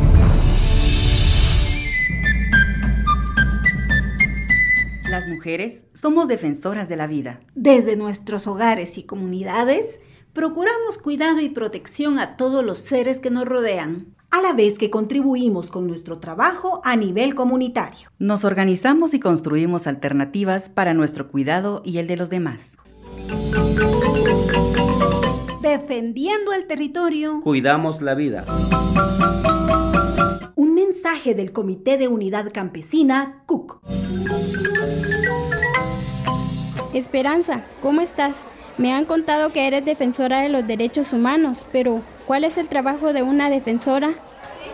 Speaker 12: Mujeres somos defensoras de la vida.
Speaker 13: Desde nuestros hogares y comunidades, procuramos cuidado y protección a todos los seres que nos rodean, a la vez que contribuimos con nuestro trabajo a nivel comunitario.
Speaker 12: Nos organizamos y construimos alternativas para nuestro cuidado y el de los demás.
Speaker 13: Defendiendo el territorio.
Speaker 15: Cuidamos la vida.
Speaker 13: Un mensaje del Comité de Unidad Campesina, CUC.
Speaker 16: Esperanza, ¿cómo estás? Me han contado que eres defensora de los derechos humanos, pero ¿cuál es el trabajo de una defensora?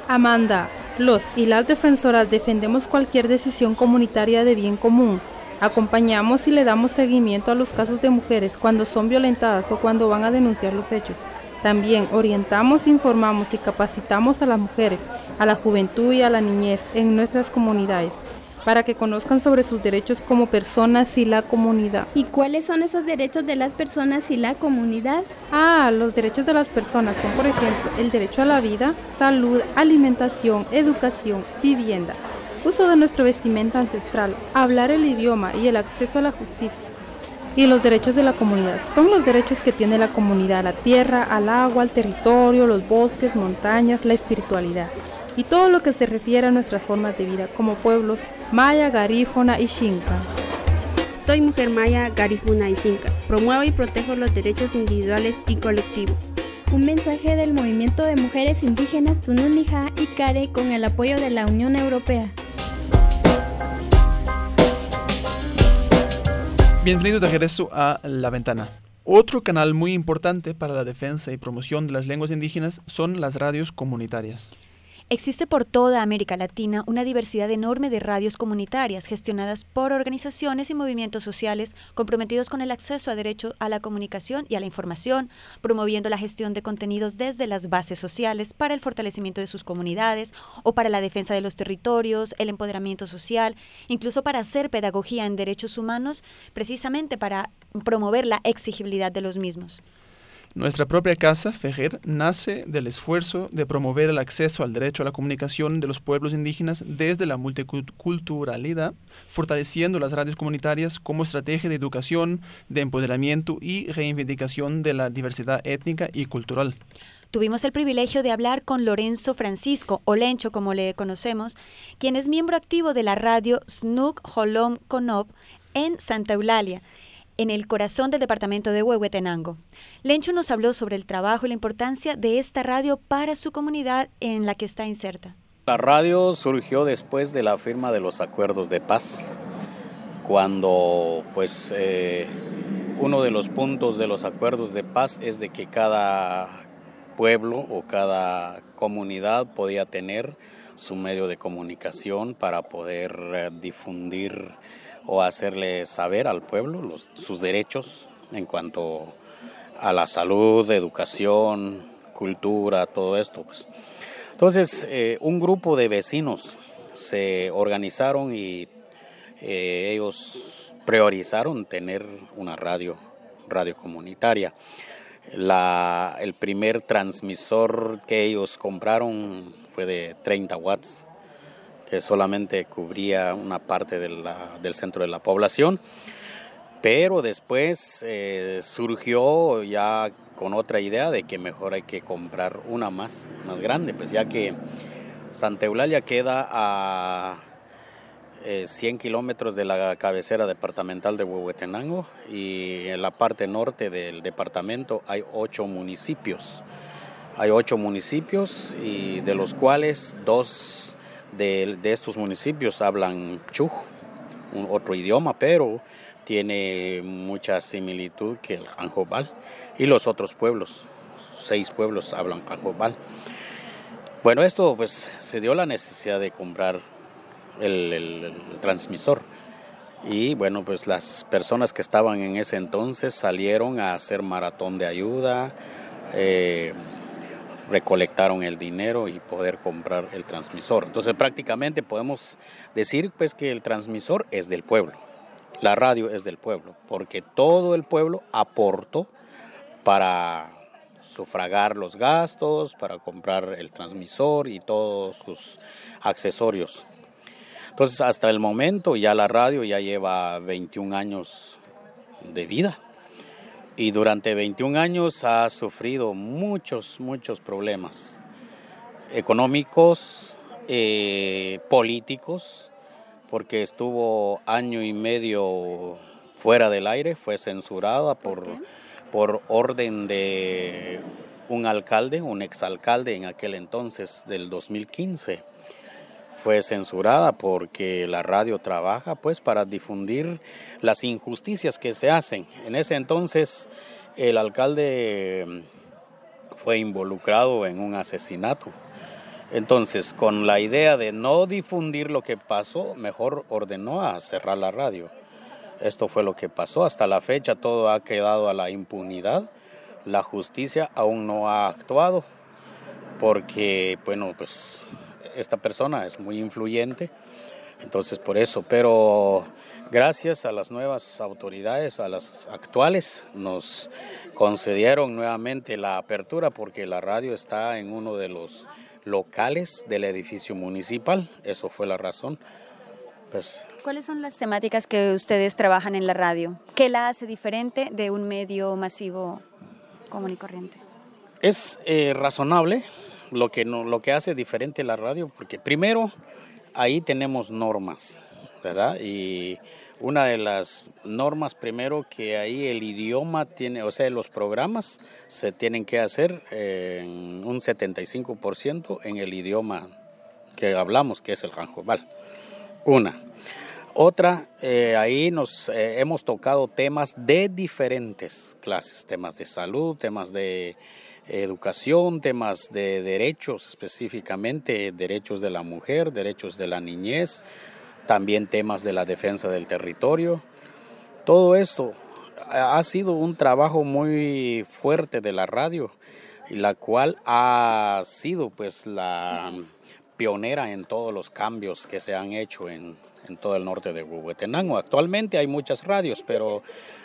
Speaker 17: Amanda, los y las defensoras defendemos cualquier decisión comunitaria de bien común. Acompañamos y le damos seguimiento a los casos de mujeres cuando son violentadas o cuando van a denunciar los hechos. También orientamos, informamos y capacitamos a las mujeres, a la juventud y a la niñez en nuestras comunidades para que conozcan sobre sus derechos como personas y la comunidad.
Speaker 16: ¿Y cuáles son esos derechos de las personas y la comunidad?
Speaker 17: Ah, los derechos de las personas son, por ejemplo, el derecho a la vida, salud, alimentación, educación, vivienda, uso de nuestra vestimenta ancestral, hablar el idioma y el acceso a la justicia. Y los derechos de la comunidad son los derechos que tiene la comunidad a la tierra, al agua, al territorio, los bosques, montañas, la espiritualidad y todo lo que se refiere a nuestras formas de vida como pueblos maya, garífona y xinca.
Speaker 18: Soy mujer maya, garífuna y xinca. Promuevo y protejo los derechos individuales y colectivos.
Speaker 16: Un mensaje del movimiento de mujeres indígenas Tununija y Care con el apoyo de la Unión Europea.
Speaker 2: Bienvenido de regreso a La Ventana. Otro canal muy importante para la defensa y promoción de las lenguas indígenas son las radios comunitarias.
Speaker 1: Existe por toda América Latina una diversidad enorme de radios comunitarias gestionadas por organizaciones y movimientos sociales comprometidos con el acceso a derecho a la comunicación y a la información, promoviendo la gestión de contenidos desde las bases sociales para el fortalecimiento de sus comunidades o para la defensa de los territorios, el empoderamiento social, incluso para hacer pedagogía en derechos humanos, precisamente para promover la exigibilidad de los mismos.
Speaker 2: Nuestra propia casa, Fejer, nace del esfuerzo de promover el acceso al derecho a la comunicación de los pueblos indígenas desde la multiculturalidad, fortaleciendo las radios comunitarias como estrategia de educación, de empoderamiento y reivindicación de la diversidad étnica y cultural.
Speaker 1: Tuvimos el privilegio de hablar con Lorenzo Francisco, o Lencho como le conocemos, quien es miembro activo de la radio Snook Holom Konop en Santa Eulalia en el corazón del departamento de Huehuetenango. Lencho nos habló sobre el trabajo y la importancia de esta radio para su comunidad en la que está inserta.
Speaker 15: La radio surgió después de la firma de los acuerdos de paz, cuando pues eh, uno de los puntos de los acuerdos de paz es de que cada pueblo o cada comunidad podía tener su medio de comunicación para poder eh, difundir o hacerle saber al pueblo sus derechos en cuanto a la salud, educación, cultura, todo esto. Pues. Entonces, eh, un grupo de vecinos se organizaron y eh, ellos priorizaron tener una radio, radio comunitaria. El primer transmisor que ellos compraron fue de 30 watts que solamente cubría una parte del centro de la población, pero después eh, surgió ya con otra idea de que mejor hay que comprar una más, más grande, pues ya que Santa Eulalia queda a 100 eh, kilómetros de la cabecera departamental de Huehuetenango y en la parte norte del departamento hay ocho municipios. Hay ocho municipios y de los cuales dos de, estos municipios hablan chuj, otro idioma, pero tiene mucha similitud que el Janjobal y los otros pueblos, seis pueblos hablan Janjobal. Bueno, esto pues se dio la necesidad de comprar el, transmisor y bueno, pues las personas que estaban en ese entonces salieron a hacer maratón de ayuda. Eh, recolectaron el dinero y poder comprar el transmisor. Entonces prácticamente podemos decir pues que el transmisor es del pueblo, la radio es del pueblo, porque todo el pueblo aportó para sufragar los gastos, para comprar el transmisor y todos sus accesorios. Entonces hasta el momento ya la radio ya lleva 21 años de vida y durante 21 años ha sufrido muchos, muchos problemas económicos, eh, políticos, porque estuvo año y medio fuera del aire, fue censurada por, por orden de un alcalde, un exalcalde en aquel entonces del 2015 fue censurada porque la radio trabaja pues para difundir las injusticias que se hacen. En ese entonces el alcalde mm, fue involucrado en un asesinato. Entonces, con la idea de no difundir lo que pasó, mejor ordenó a cerrar la radio. Esto fue lo que pasó. Hasta la fecha todo ha quedado a la impunidad. La justicia aún no ha actuado porque, bueno, pues esta persona es muy influyente, entonces por eso, pero gracias a las nuevas autoridades, a las actuales, nos concedieron nuevamente la apertura porque la radio está en uno de los locales del edificio municipal, eso fue la razón. Pues,
Speaker 1: ¿Cuáles son las temáticas que ustedes trabajan en la radio? ¿Qué la hace diferente de un medio masivo común y corriente?
Speaker 15: Es eh, razonable, lo que, no, lo que hace diferente la radio, porque primero ahí tenemos normas, ¿verdad? Y una de las normas primero que ahí el idioma tiene, o sea, los programas se tienen que hacer en un 75% en el idioma que hablamos, que es el janjobal. Una. Otra, eh, ahí nos eh, hemos tocado temas de diferentes clases, temas de salud, temas de educación, temas de derechos específicamente, derechos de la mujer, derechos de la niñez, también temas de la defensa del territorio. Todo esto ha sido un trabajo muy fuerte de la radio la cual ha sido pues la pionera en todos los cambios que se han hecho en, en todo el norte de Huehuetenango. Actualmente hay muchas radios, pero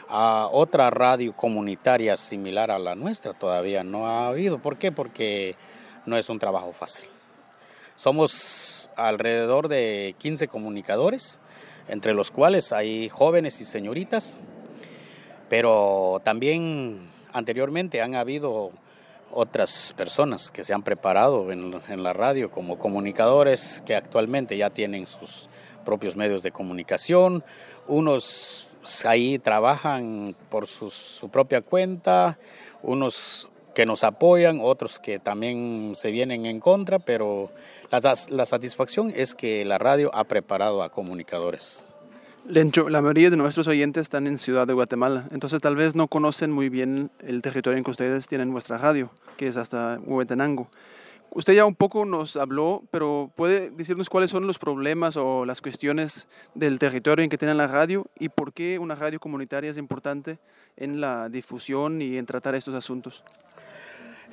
Speaker 15: a otra radio comunitaria similar a la nuestra todavía no ha habido. ¿Por qué? Porque no es un trabajo fácil. Somos alrededor de 15 comunicadores, entre los cuales hay jóvenes y señoritas, pero también anteriormente han habido otras personas que se han preparado en, en, la radio como comunicadores que actualmente ya tienen sus propios medios de comunicación, unos ahí trabajan por su, propia cuenta, unos que nos apoyan, otros que también se vienen en contra, pero la, la satisfacción es que la radio ha preparado a comunicadores.
Speaker 2: Lencho, la mayoría de nuestros oyentes están en Ciudad de Guatemala, entonces tal vez no conocen muy bien el territorio en que ustedes tienen vuestra radio, que es hasta Huehuetenango. Usted ya un poco nos habló, pero ¿puede decirnos cuáles son los problemas o las cuestiones del territorio en que tiene la radio y por qué una radio comunitaria es importante en la difusión y en tratar estos asuntos?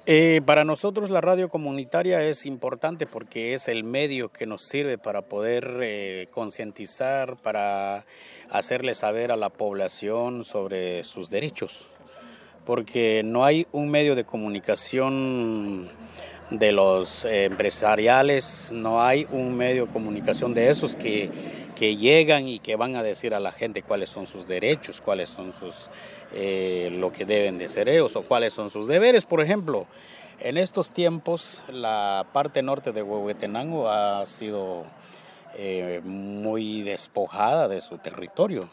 Speaker 15: Eh, para nosotros la radio comunitaria es importante porque es el medio que nos sirve para poder eh, concientizar, para hacerle saber a la población sobre sus derechos, porque no hay un medio de comunicación de los empresariales, no hay un medio de comunicación de esos que, que, llegan y que van a decir a la gente cuáles son sus derechos, cuáles son sus, eh, lo que deben de ser ellos o cuáles son sus deberes. Por ejemplo, en estos tiempos la parte norte de Huehuetenango ha sido eh, muy despojada de su territorio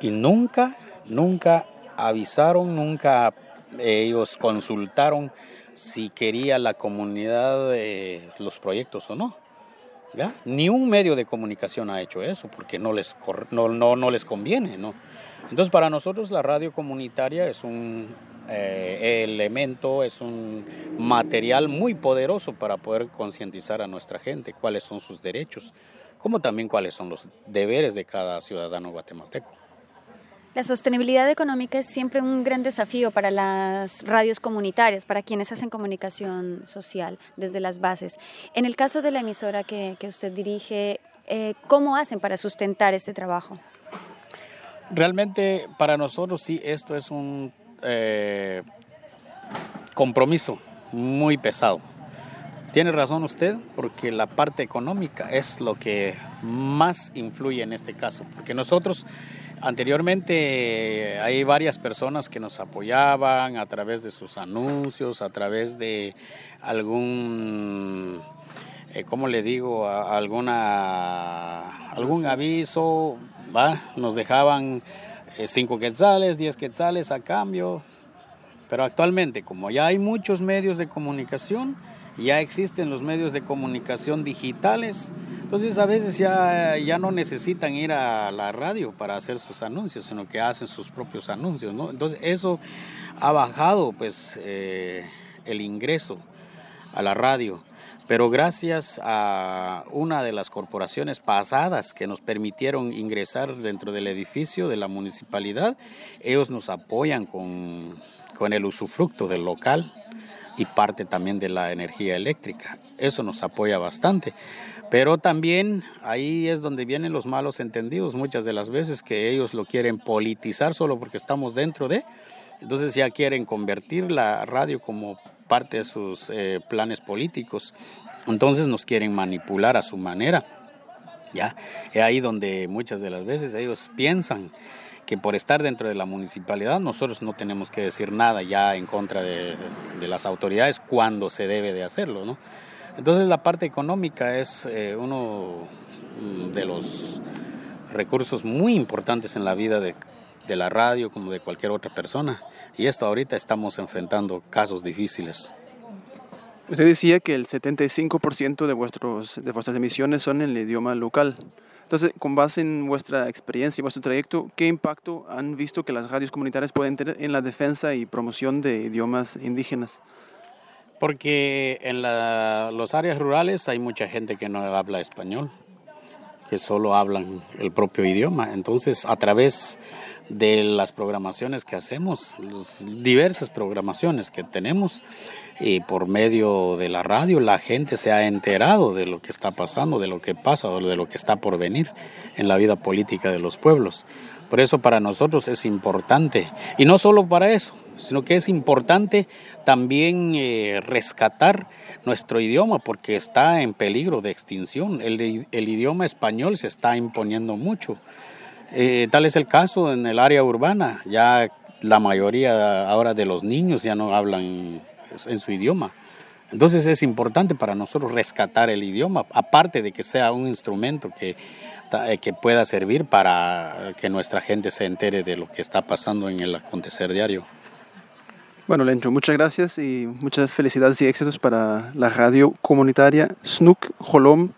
Speaker 15: y nunca, nunca avisaron, nunca ellos consultaron si quería la comunidad los proyectos o no. Ni un medio de comunicación ha hecho eso porque no les, no, no, les conviene. Entonces para nosotros la radio comunitaria es un eh, elemento, es un material muy poderoso para poder concientizar a nuestra gente cuáles son sus derechos, como también cuáles son los deberes de cada ciudadano guatemalteco.
Speaker 1: La sostenibilidad económica es siempre un gran desafío para las radios comunitarias, para quienes hacen comunicación social desde las bases. En el caso de la emisora que, usted dirige, eh, ¿cómo hacen para sustentar este trabajo?
Speaker 15: Realmente para nosotros sí, esto es un eh, compromiso muy pesado. Tiene razón usted, porque la parte económica es lo que más influye en este caso, porque nosotros Anteriormente hay varias personas que nos apoyaban a través de sus anuncios, a través de algún, eh, ¿cómo le digo? alguna, algún aviso. Nos dejaban eh, cinco quetzales, diez quetzales a cambio. Pero actualmente, como ya hay muchos medios de comunicación, ya existen los medios de comunicación digitales, entonces a veces ya, ya no necesitan ir a la radio para hacer sus anuncios, sino que hacen sus propios anuncios, ¿no? Entonces eso ha bajado pues eh, el ingreso a la radio. Pero gracias a una de las corporaciones pasadas que nos permitieron ingresar dentro del edificio de la municipalidad, ellos nos apoyan con, con el usufructo del local y parte también de la energía eléctrica. Eso nos apoya bastante. Pero también ahí es donde vienen los malos entendidos muchas de las veces que ellos lo quieren politizar solo porque estamos dentro de. Entonces ya quieren convertir la radio como parte de sus eh, planes políticos. Entonces nos quieren manipular a su manera. ¿ya? Es ahí donde muchas de las veces ellos piensan que por estar dentro de la municipalidad nosotros no tenemos que decir nada ya en contra de, de las autoridades cuando se debe de hacerlo, ¿no? Entonces la parte económica es eh, uno de los recursos muy importantes en la vida de, de la radio como de cualquier otra persona. Y esto ahorita estamos enfrentando casos difíciles.
Speaker 2: Usted decía que el 75% de, vuestros, de vuestras emisiones son en el idioma local. Entonces, con base en vuestra experiencia y vuestro trayecto, ¿qué impacto han visto que las radios comunitarias pueden tener en la defensa y promoción de idiomas indígenas?
Speaker 15: Porque en las áreas rurales hay mucha gente que no habla español, que solo hablan el propio idioma. Entonces, a través de las programaciones que hacemos, las diversas programaciones que tenemos, y por medio de la radio la gente se ha enterado de lo que está pasando, de lo que pasa o de lo que está por venir en la vida política de los pueblos. Por eso para nosotros es importante, y no solo para eso, sino que es importante también eh, rescatar nuestro idioma porque está en peligro de extinción. El, el idioma español se está imponiendo mucho. Eh, tal es el caso en el área urbana. Ya la mayoría ahora de los niños ya no hablan en su idioma. Entonces es importante para nosotros rescatar el idioma, aparte de que sea un instrumento que, eh, que pueda servir para que nuestra gente se entere de lo que está pasando en el acontecer diario.
Speaker 2: Bueno, Lencho, muchas gracias y muchas felicidades y éxitos para la radio comunitaria SNUC Jolom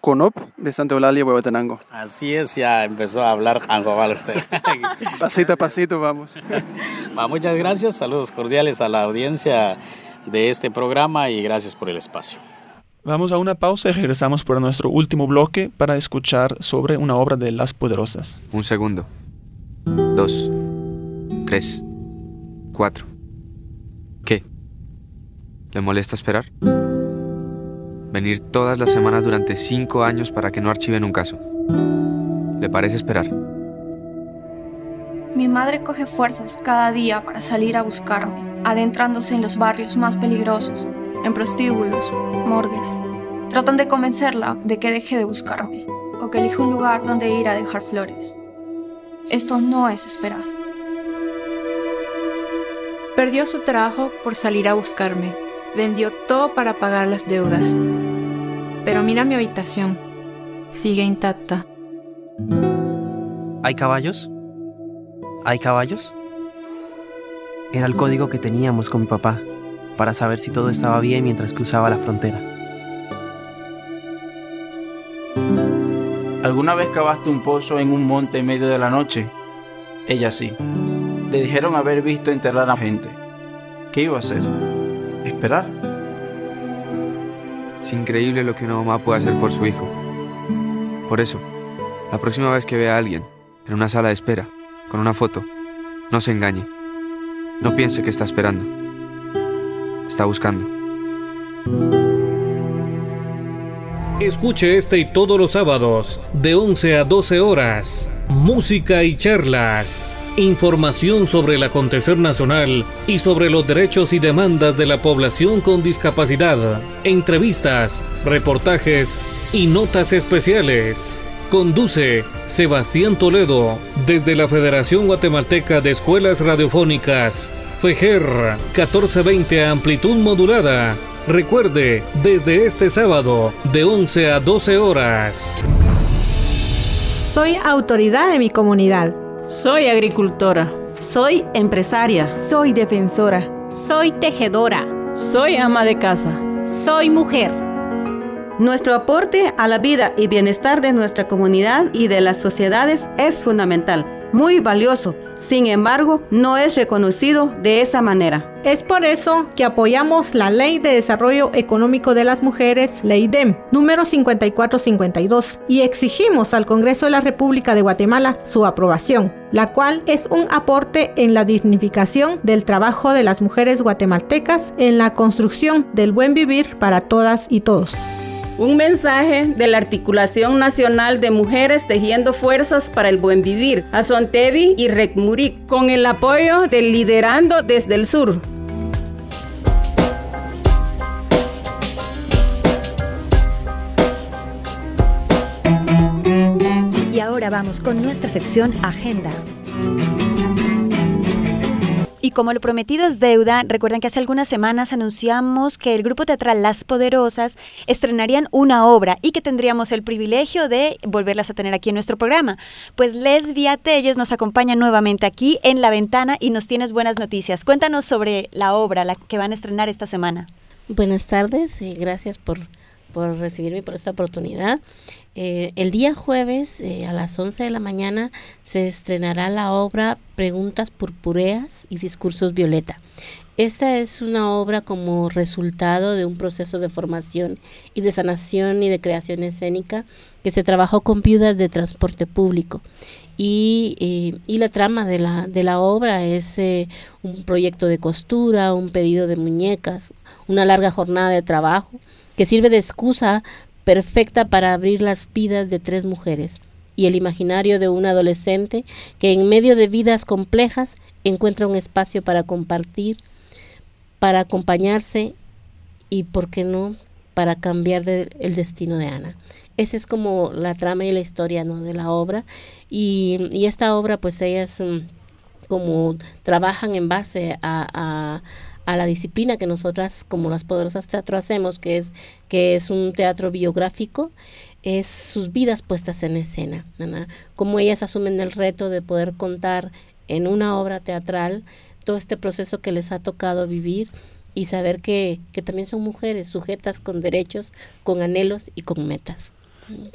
Speaker 2: Conop de Santa Eulalia, Huehuetenango.
Speaker 15: Así es, ya empezó a hablar angobal usted.
Speaker 2: pasito a pasito, vamos.
Speaker 15: muchas gracias, saludos cordiales a la audiencia de este programa y gracias por el espacio.
Speaker 2: Vamos a una pausa y regresamos por nuestro último bloque para escuchar sobre una obra de Las Poderosas.
Speaker 7: Un segundo. Dos. Tres. Cuatro. ¿Qué? ¿Le molesta esperar? Venir todas las semanas durante cinco años para que no archiven un caso. ¿Le parece esperar?
Speaker 8: Mi madre coge fuerzas cada día para salir a buscarme, adentrándose en los barrios más peligrosos, en prostíbulos, morgues. Tratan de convencerla de que deje de buscarme o que elija un lugar donde ir a dejar flores. Esto no es esperar.
Speaker 9: Perdió su trabajo por salir a buscarme. Vendió todo para pagar las deudas. Pero mira mi habitación. Sigue intacta.
Speaker 10: ¿Hay caballos? ¿Hay caballos? Era el código que teníamos con mi papá para saber si todo estaba bien mientras cruzaba la frontera.
Speaker 11: ¿Alguna vez cavaste un pozo en un monte en medio de la noche? Ella sí. Le dijeron haber visto enterrar a gente. ¿Qué iba a hacer? ¿Esperar?
Speaker 7: Es increíble lo que una mamá puede hacer por su hijo. Por eso, la próxima vez que vea a alguien en una sala de espera, con una foto, no se engañe. No piense que está esperando. Está buscando.
Speaker 14: Escuche este y todos los sábados, de 11 a 12 horas, música y charlas información sobre el acontecer nacional y sobre los derechos y demandas de la población con discapacidad, entrevistas, reportajes y notas especiales. Conduce Sebastián Toledo desde la Federación Guatemalteca de Escuelas Radiofónicas, FEGER 1420 amplitud modulada. Recuerde, desde este sábado, de 11 a 12 horas.
Speaker 12: Soy autoridad de mi comunidad.
Speaker 19: Soy agricultora.
Speaker 20: Soy empresaria.
Speaker 21: Soy defensora.
Speaker 22: Soy tejedora.
Speaker 19: Soy ama de casa.
Speaker 22: Soy mujer.
Speaker 20: Nuestro aporte a la vida y bienestar de nuestra comunidad y de las sociedades es fundamental muy valioso, sin embargo, no es reconocido de esa manera.
Speaker 12: Es por eso que apoyamos la Ley de Desarrollo Económico de las Mujeres, Ley DEM, número 5452, y exigimos al Congreso de la República de Guatemala su aprobación, la cual es un aporte en la dignificación del trabajo de las mujeres guatemaltecas en la construcción del buen vivir para todas y todos.
Speaker 19: Un mensaje de la Articulación Nacional de Mujeres Tejiendo Fuerzas para el Buen Vivir, Azontevi y Recmurik, con el apoyo del Liderando desde el Sur.
Speaker 1: Y ahora vamos con nuestra sección Agenda. Y como lo prometido es deuda, recuerden que hace algunas semanas anunciamos que el grupo teatral Las Poderosas estrenarían una obra y que tendríamos el privilegio de volverlas a tener aquí en nuestro programa. Pues Lesbia Telles nos acompaña nuevamente aquí en La Ventana y nos tienes buenas noticias. Cuéntanos sobre la obra la que van a estrenar esta semana.
Speaker 23: Buenas tardes, y gracias por, por recibirme por esta oportunidad. Eh, el día jueves eh, a las 11 de la mañana se estrenará la obra Preguntas purpureas y discursos violeta. Esta es una obra como resultado de un proceso de formación y de sanación y de creación escénica que se trabajó con viudas de transporte público. Y, eh, y la trama de la, de la obra es un proyecto de costura, un pedido de muñecas, una larga jornada de trabajo que sirve de excusa perfecta para abrir las vidas de tres mujeres y el imaginario de un adolescente que en medio de vidas complejas encuentra un espacio para compartir, para acompañarse y, ¿por qué no?, para cambiar el destino de Ana. Esa es como la trama y la historia ¿no? de la obra. Y, y esta obra, pues ellas mm, como trabajan en base a, a, la disciplina que nosotras como las poderosas teatro hacemos, que es, que es un teatro biográfico, es sus vidas puestas en escena, ¿no? como ellas asumen el reto de poder contar en una obra teatral todo este proceso que les ha tocado vivir y saber que, que también son mujeres sujetas con derechos, con anhelos y con metas.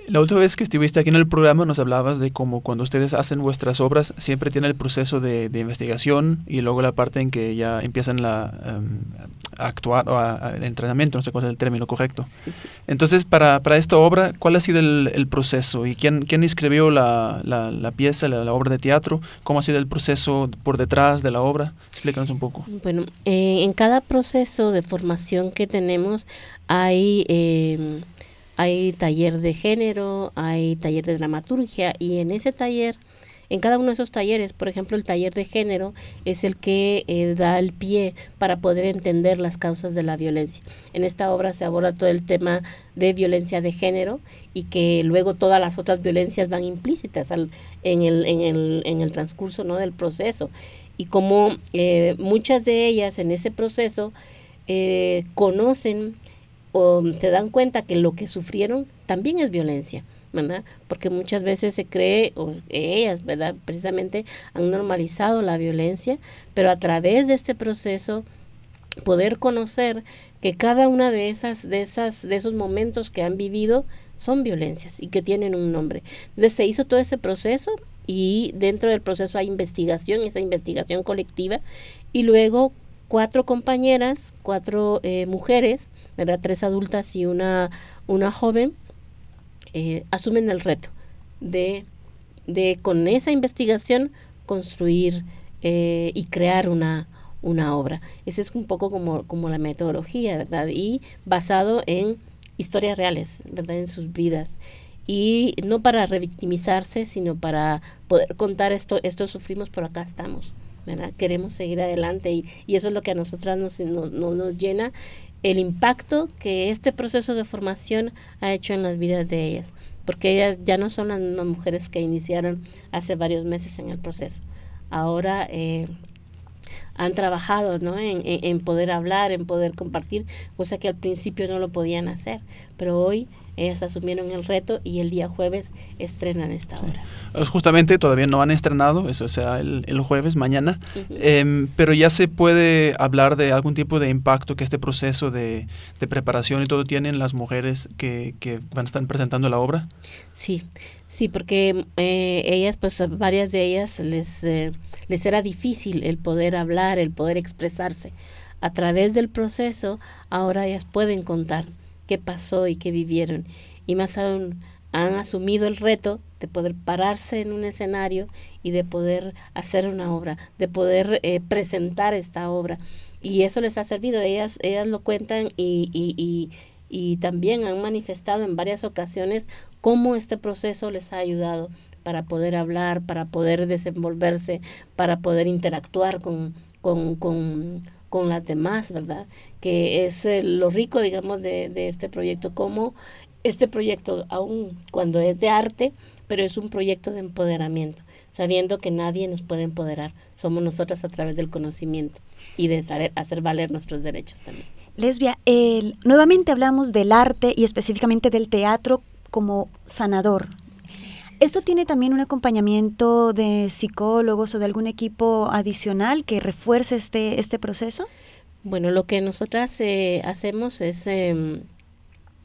Speaker 2: La última vez que estuviste aquí en el programa nos hablabas de cómo cuando ustedes hacen vuestras obras siempre tiene el proceso de, investigación y luego la parte en que ya empiezan la, em, a actuar o a, entrenamiento, no sé cuál es el término correcto. Entonces, para, para, esta obra, ¿cuál ha sido el, proceso y quién, quién escribió la, la, pieza, la, obra de teatro? ¿Cómo ha sido el proceso por detrás de la obra? Explícanos un poco.
Speaker 23: Bueno, eh, en cada proceso de formación que tenemos hay... Eh, hay taller de género, hay taller de dramaturgia y en ese taller, en cada uno de esos talleres, por ejemplo, el taller de género es el que eh, da el pie para poder entender las causas de la violencia. En esta obra se aborda todo el tema de violencia de género y que luego todas las otras violencias van implícitas en, el, en, el, transcurso ¿no? del proceso. Y como eh, muchas de ellas en ese proceso eh, conocen o se dan cuenta que lo que sufrieron también es violencia. ¿verdad? Porque muchas veces se cree, o ellas, ¿verdad? Precisamente han normalizado la violencia, pero a través de este proceso poder conocer que cada una de esas, de esas, de esos momentos que han vivido son violencias y que tienen un nombre. Entonces se hizo todo ese proceso y dentro del proceso hay investigación, esa investigación colectiva, y luego cuatro compañeras, cuatro eh, mujeres, ¿verdad? Tres adultas y una, una joven, eh, asumen el reto de, de, con esa investigación, construir eh, y crear una, una obra. Esa es un poco como, como la metodología, ¿verdad? Y basado en historias reales, ¿verdad? En sus vidas. Y no para revictimizarse, sino para poder contar esto, esto sufrimos, pero acá estamos. Queremos seguir adelante y, eso es lo que a nosotras nos, nos llena el impacto que este proceso de formación ha hecho en las vidas de ellas, porque ellas ya no son las mujeres que iniciaron hace varios meses en el proceso. Ahora eh, han trabajado ¿no? En, en, poder hablar, en poder compartir, cosa que al principio no lo podían hacer, pero hoy ellas asumieron el reto y el día jueves estrenan esta obra.
Speaker 2: Justamente todavía no han estrenado, eso sea el, jueves, mañana, em, pero ya se puede hablar de algún tipo de impacto que este proceso de, preparación y todo tienen las mujeres que, que, van a estar presentando la obra.
Speaker 23: Sí, sí, porque eh, ellas, pues varias de ellas les, eh, les era difícil el poder hablar, el poder expresarse. A través del proceso, ahora ellas pueden contar qué pasó y qué vivieron. Y más aún, han asumido el reto de poder pararse en un escenario y de poder hacer una obra, de poder eh, presentar esta obra. Y eso les ha servido. Ellas, ellas lo cuentan y, y, y, y también han manifestado en varias ocasiones cómo este proceso les ha ayudado para poder hablar, para poder desenvolverse, para poder interactuar con, con, con con las demás, ¿verdad? Que es eh, lo rico, digamos, de, de este proyecto, como este proyecto, aun cuando es de arte, pero es un proyecto de empoderamiento, sabiendo que nadie nos puede empoderar, somos nosotras a través del conocimiento y de saber hacer valer nuestros derechos también.
Speaker 1: Lesbia, nuevamente hablamos del arte y específicamente del teatro como sanador, ¿Esto tiene también un acompañamiento de psicólogos o de algún equipo adicional que refuerce este, este proceso?
Speaker 23: Bueno, lo que nosotras eh, hacemos es, em,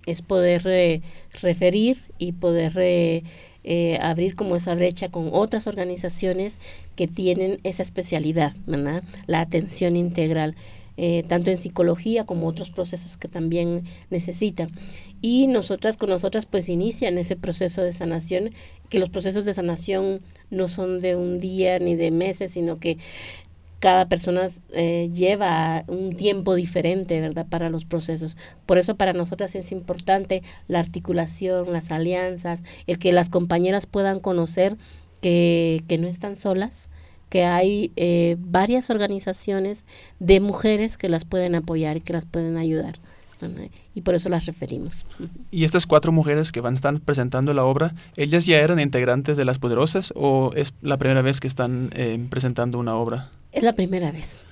Speaker 23: es poder eh, referir y poder eh, abrir como esa brecha con otras organizaciones que tienen esa especialidad, ¿verdad? La atención integral. Eh, tanto en psicología como otros procesos que también necesitan. Y nosotras con nosotras pues inician ese proceso de sanación, que los procesos de sanación no son de un día ni de meses, sino que cada persona eh, lleva un tiempo diferente, ¿verdad?, para los procesos. Por eso para nosotras es importante la articulación, las alianzas, el que las compañeras puedan conocer que, que no están solas, que hay eh, varias organizaciones de mujeres que las pueden apoyar y que las pueden ayudar. Y por eso las referimos.
Speaker 2: ¿Y estas cuatro mujeres que van a estar presentando la obra, ellas ya eran integrantes de Las Poderosas o es la primera vez que están eh, presentando una obra?
Speaker 23: Es la primera vez.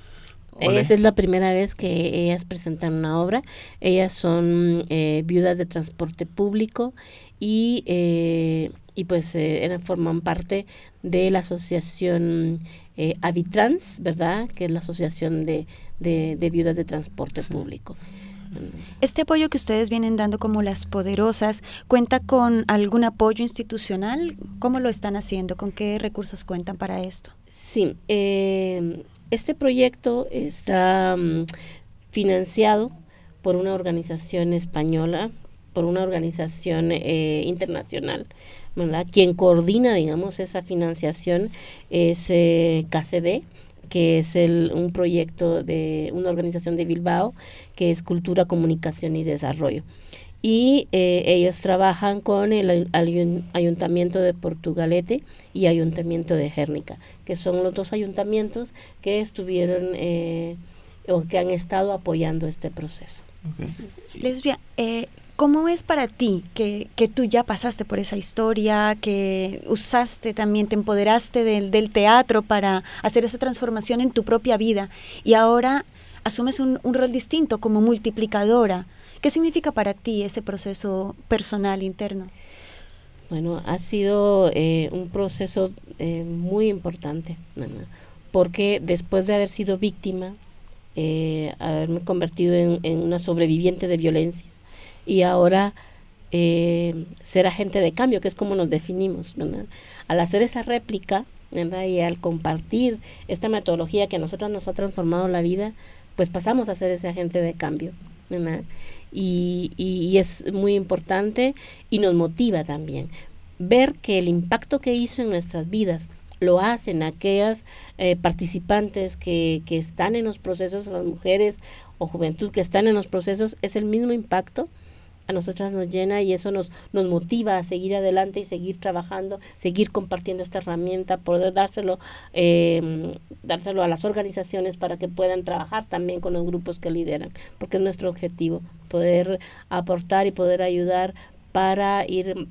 Speaker 23: Esa es la primera vez que ellas presentan una obra. Ellas son eh, viudas de transporte público y, eh, y pues eh, forman parte de la asociación eh, Avitrans, ¿verdad? Que es la asociación de, de, viudas de transporte público.
Speaker 1: Este apoyo que ustedes vienen dando como las poderosas, ¿cuenta con algún apoyo institucional? ¿Cómo lo están haciendo? ¿Con qué recursos cuentan para esto?
Speaker 23: Sí, eh, este proyecto está mm, financiado por una organización española, por una organización eh, internacional, ¿verdad? Quien coordina, digamos, esa financiación es eh, KCD, que es el, un proyecto de una organización de Bilbao, que es Cultura, Comunicación y Desarrollo. Y eh, ellos trabajan con el Ayuntamiento de Portugalete y Ayuntamiento de Gérnica, que son los dos ayuntamientos que estuvieron eh, o que han estado apoyando este proceso.
Speaker 1: Lesbia, eh, ¿Cómo es para ti que, que, tú ya pasaste por esa historia, que usaste también, te empoderaste del, del, teatro para hacer esa transformación en tu propia vida y ahora asumes un, un, rol distinto como multiplicadora? ¿Qué significa para ti ese proceso personal interno?
Speaker 23: Bueno, ha sido eh, un proceso eh, muy importante, porque después de haber sido víctima, eh, haberme convertido en, en una sobreviviente de violencia, y ahora eh, ser agente de cambio, que es como nos definimos. Al hacer esa réplica y al compartir esta metodología que a nosotros nos ha transformado la vida, pues pasamos a ser ese agente de cambio. Y, y, es muy importante y nos motiva también ver que el impacto que hizo en nuestras vidas lo hacen aquellas eh, participantes que, que están en los procesos, las mujeres o juventud que están en los procesos, es el mismo impacto a nosotras nos llena y eso nos, nos motiva a seguir adelante y seguir trabajando, seguir compartiendo esta herramienta, poder dárselo, eh, dárselo a las organizaciones para que puedan trabajar también con los grupos que lideran, porque es nuestro objetivo, poder aportar y poder ayudar para ir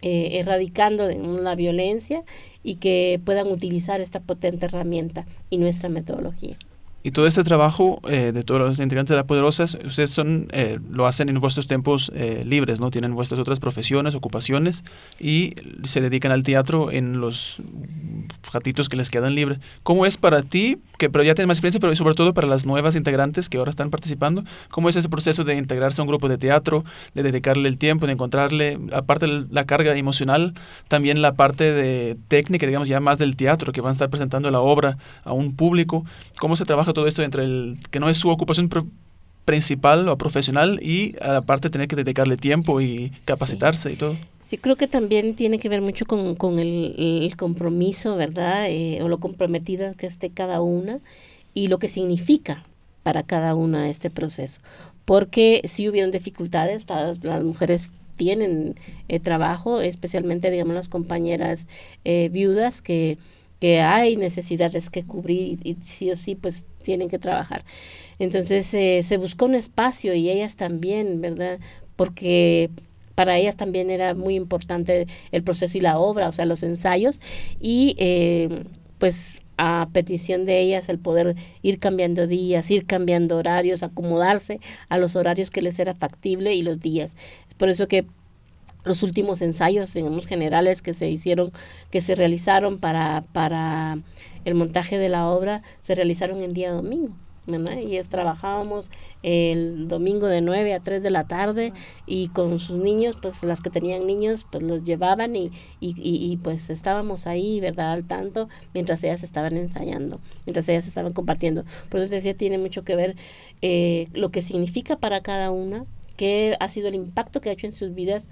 Speaker 23: eh, erradicando la violencia y que puedan utilizar esta potente herramienta y nuestra metodología.
Speaker 2: Y todo este trabajo eh, de todos los integrantes de la Poderosas, ustedes son, eh, lo hacen en vuestros tiempos eh, libres, ¿no? Tienen vuestras otras profesiones, ocupaciones y se dedican al teatro en los ratitos que les quedan libres. ¿Cómo es para ti, que pero ya tienes más experiencia, pero sobre todo para las nuevas integrantes que ahora están participando, cómo es ese proceso de integrarse a un grupo de teatro, de dedicarle el tiempo, de encontrarle, aparte la carga emocional, también la parte de técnica, digamos, ya más del teatro, que van a estar presentando la obra a un público? ¿Cómo se trabaja todo esto entre el que no es su ocupación principal o profesional y aparte tener que dedicarle tiempo y capacitarse y todo.
Speaker 23: Sí, creo que también tiene que ver mucho con, con el, compromiso, ¿verdad? Eh, o lo comprometida que esté cada una y lo que significa para cada una este proceso. Porque si hubieron dificultades, todas las mujeres tienen eh, trabajo, especialmente, digamos, las compañeras eh, viudas que, que hay necesidades que cubrir y sí o sí, pues tienen que trabajar. Entonces eh, se buscó un espacio y ellas también, ¿verdad? Porque para ellas también era muy importante el proceso y la obra, o sea, los ensayos, y eh, pues a petición de ellas el poder ir cambiando días, ir cambiando horarios, acomodarse a los horarios que les era factible y los días. Es por eso que los últimos ensayos, digamos, generales que se hicieron, que se realizaron para, para el montaje de la obra, se realizaron en día domingo. Y es, trabajábamos el domingo de 9 a 3 de la tarde y con sus niños, pues las que tenían niños, pues los llevaban y, y, y, pues estábamos ahí, ¿verdad? Al tanto, mientras ellas estaban ensayando, mientras ellas estaban compartiendo. Por eso te decía, tiene mucho que ver eh, lo que significa para cada una, qué ha sido el impacto que ha hecho en sus vidas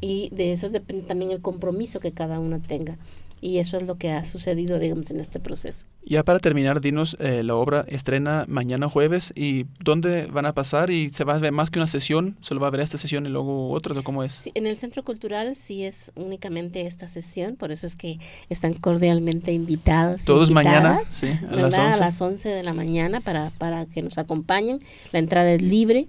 Speaker 23: y de eso depende también el compromiso que cada una tenga. Y eso es lo que ha sucedido, digamos, en este proceso.
Speaker 2: Ya para terminar, dinos, eh, la obra estrena mañana jueves y dónde van a pasar y se va a ver más que una sesión, solo va a haber esta sesión y luego otras o cómo es.
Speaker 23: en el Centro Cultural sí es únicamente esta sesión, por eso es que están cordialmente invitados.
Speaker 2: Todos mañana, sí,
Speaker 23: a las, 11. a las 11 de la mañana para, para que nos acompañen. La entrada es libre.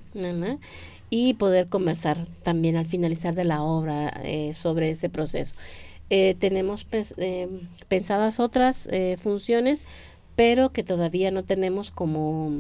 Speaker 23: Y poder conversar también al finalizar de la obra eh, sobre ese proceso. Eh, tenemos eh, pensadas otras funciones, pero que todavía no tenemos como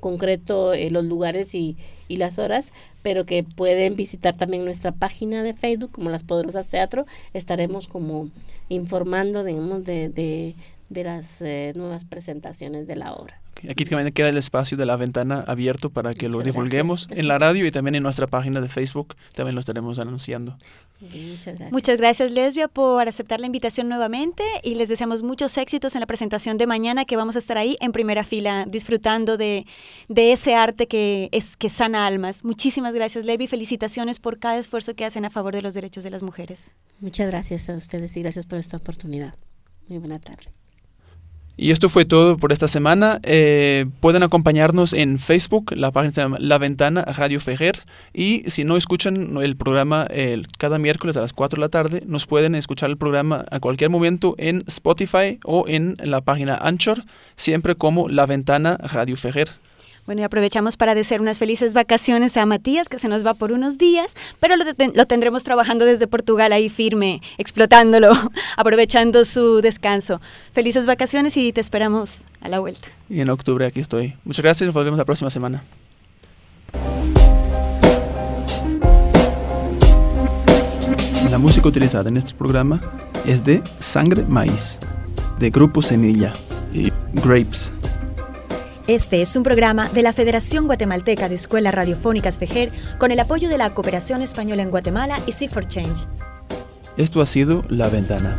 Speaker 23: concreto los lugares y, y, las horas, pero que pueden visitar también nuestra página de Facebook como Las Poderosas Teatro. Estaremos como informando, digamos, de, de, de las nuevas presentaciones de la obra.
Speaker 2: Aquí también queda el espacio de la ventana abierto para que lo divulguemos en la radio y también en nuestra página de Facebook. También lo estaremos anunciando.
Speaker 1: muchas gracias. Muchas gracias, Lesbia, por aceptar la invitación nuevamente y les deseamos muchos éxitos en la presentación de mañana, que vamos a estar ahí en primera fila disfrutando de, de ese arte que, es, que sana almas. Muchísimas gracias, Levi. Felicitaciones por cada esfuerzo que hacen a favor de los derechos de las mujeres.
Speaker 23: Muchas gracias a ustedes y gracias por esta oportunidad. Muy buena tarde.
Speaker 2: Y esto fue todo por esta semana. Eh, pueden acompañarnos en Facebook, la página La Ventana Radio Fejer. Y si no escuchan el programa cada miércoles a las 4 de la tarde, nos pueden escuchar el programa a cualquier momento en Spotify o en la página Anchor, siempre como La Ventana Radio Fejer.
Speaker 1: Bueno, y aprovechamos para desear unas felices vacaciones a Matías, que se nos va por unos días, pero lo, lo tendremos trabajando desde Portugal ahí firme, explotándolo, aprovechando su descanso. Felices vacaciones y te esperamos a la vuelta.
Speaker 2: Y en octubre aquí estoy. Muchas gracias, nos vemos la próxima semana. La música utilizada en este programa es de Sangre Maíz, de Grupo Semilla y Grapes.
Speaker 1: Este es un programa de la Federación Guatemalteca de Escuelas Radiofónicas FEJER con el apoyo de la Cooperación Española en Guatemala y Sea for Change.
Speaker 2: Esto ha sido La Ventana.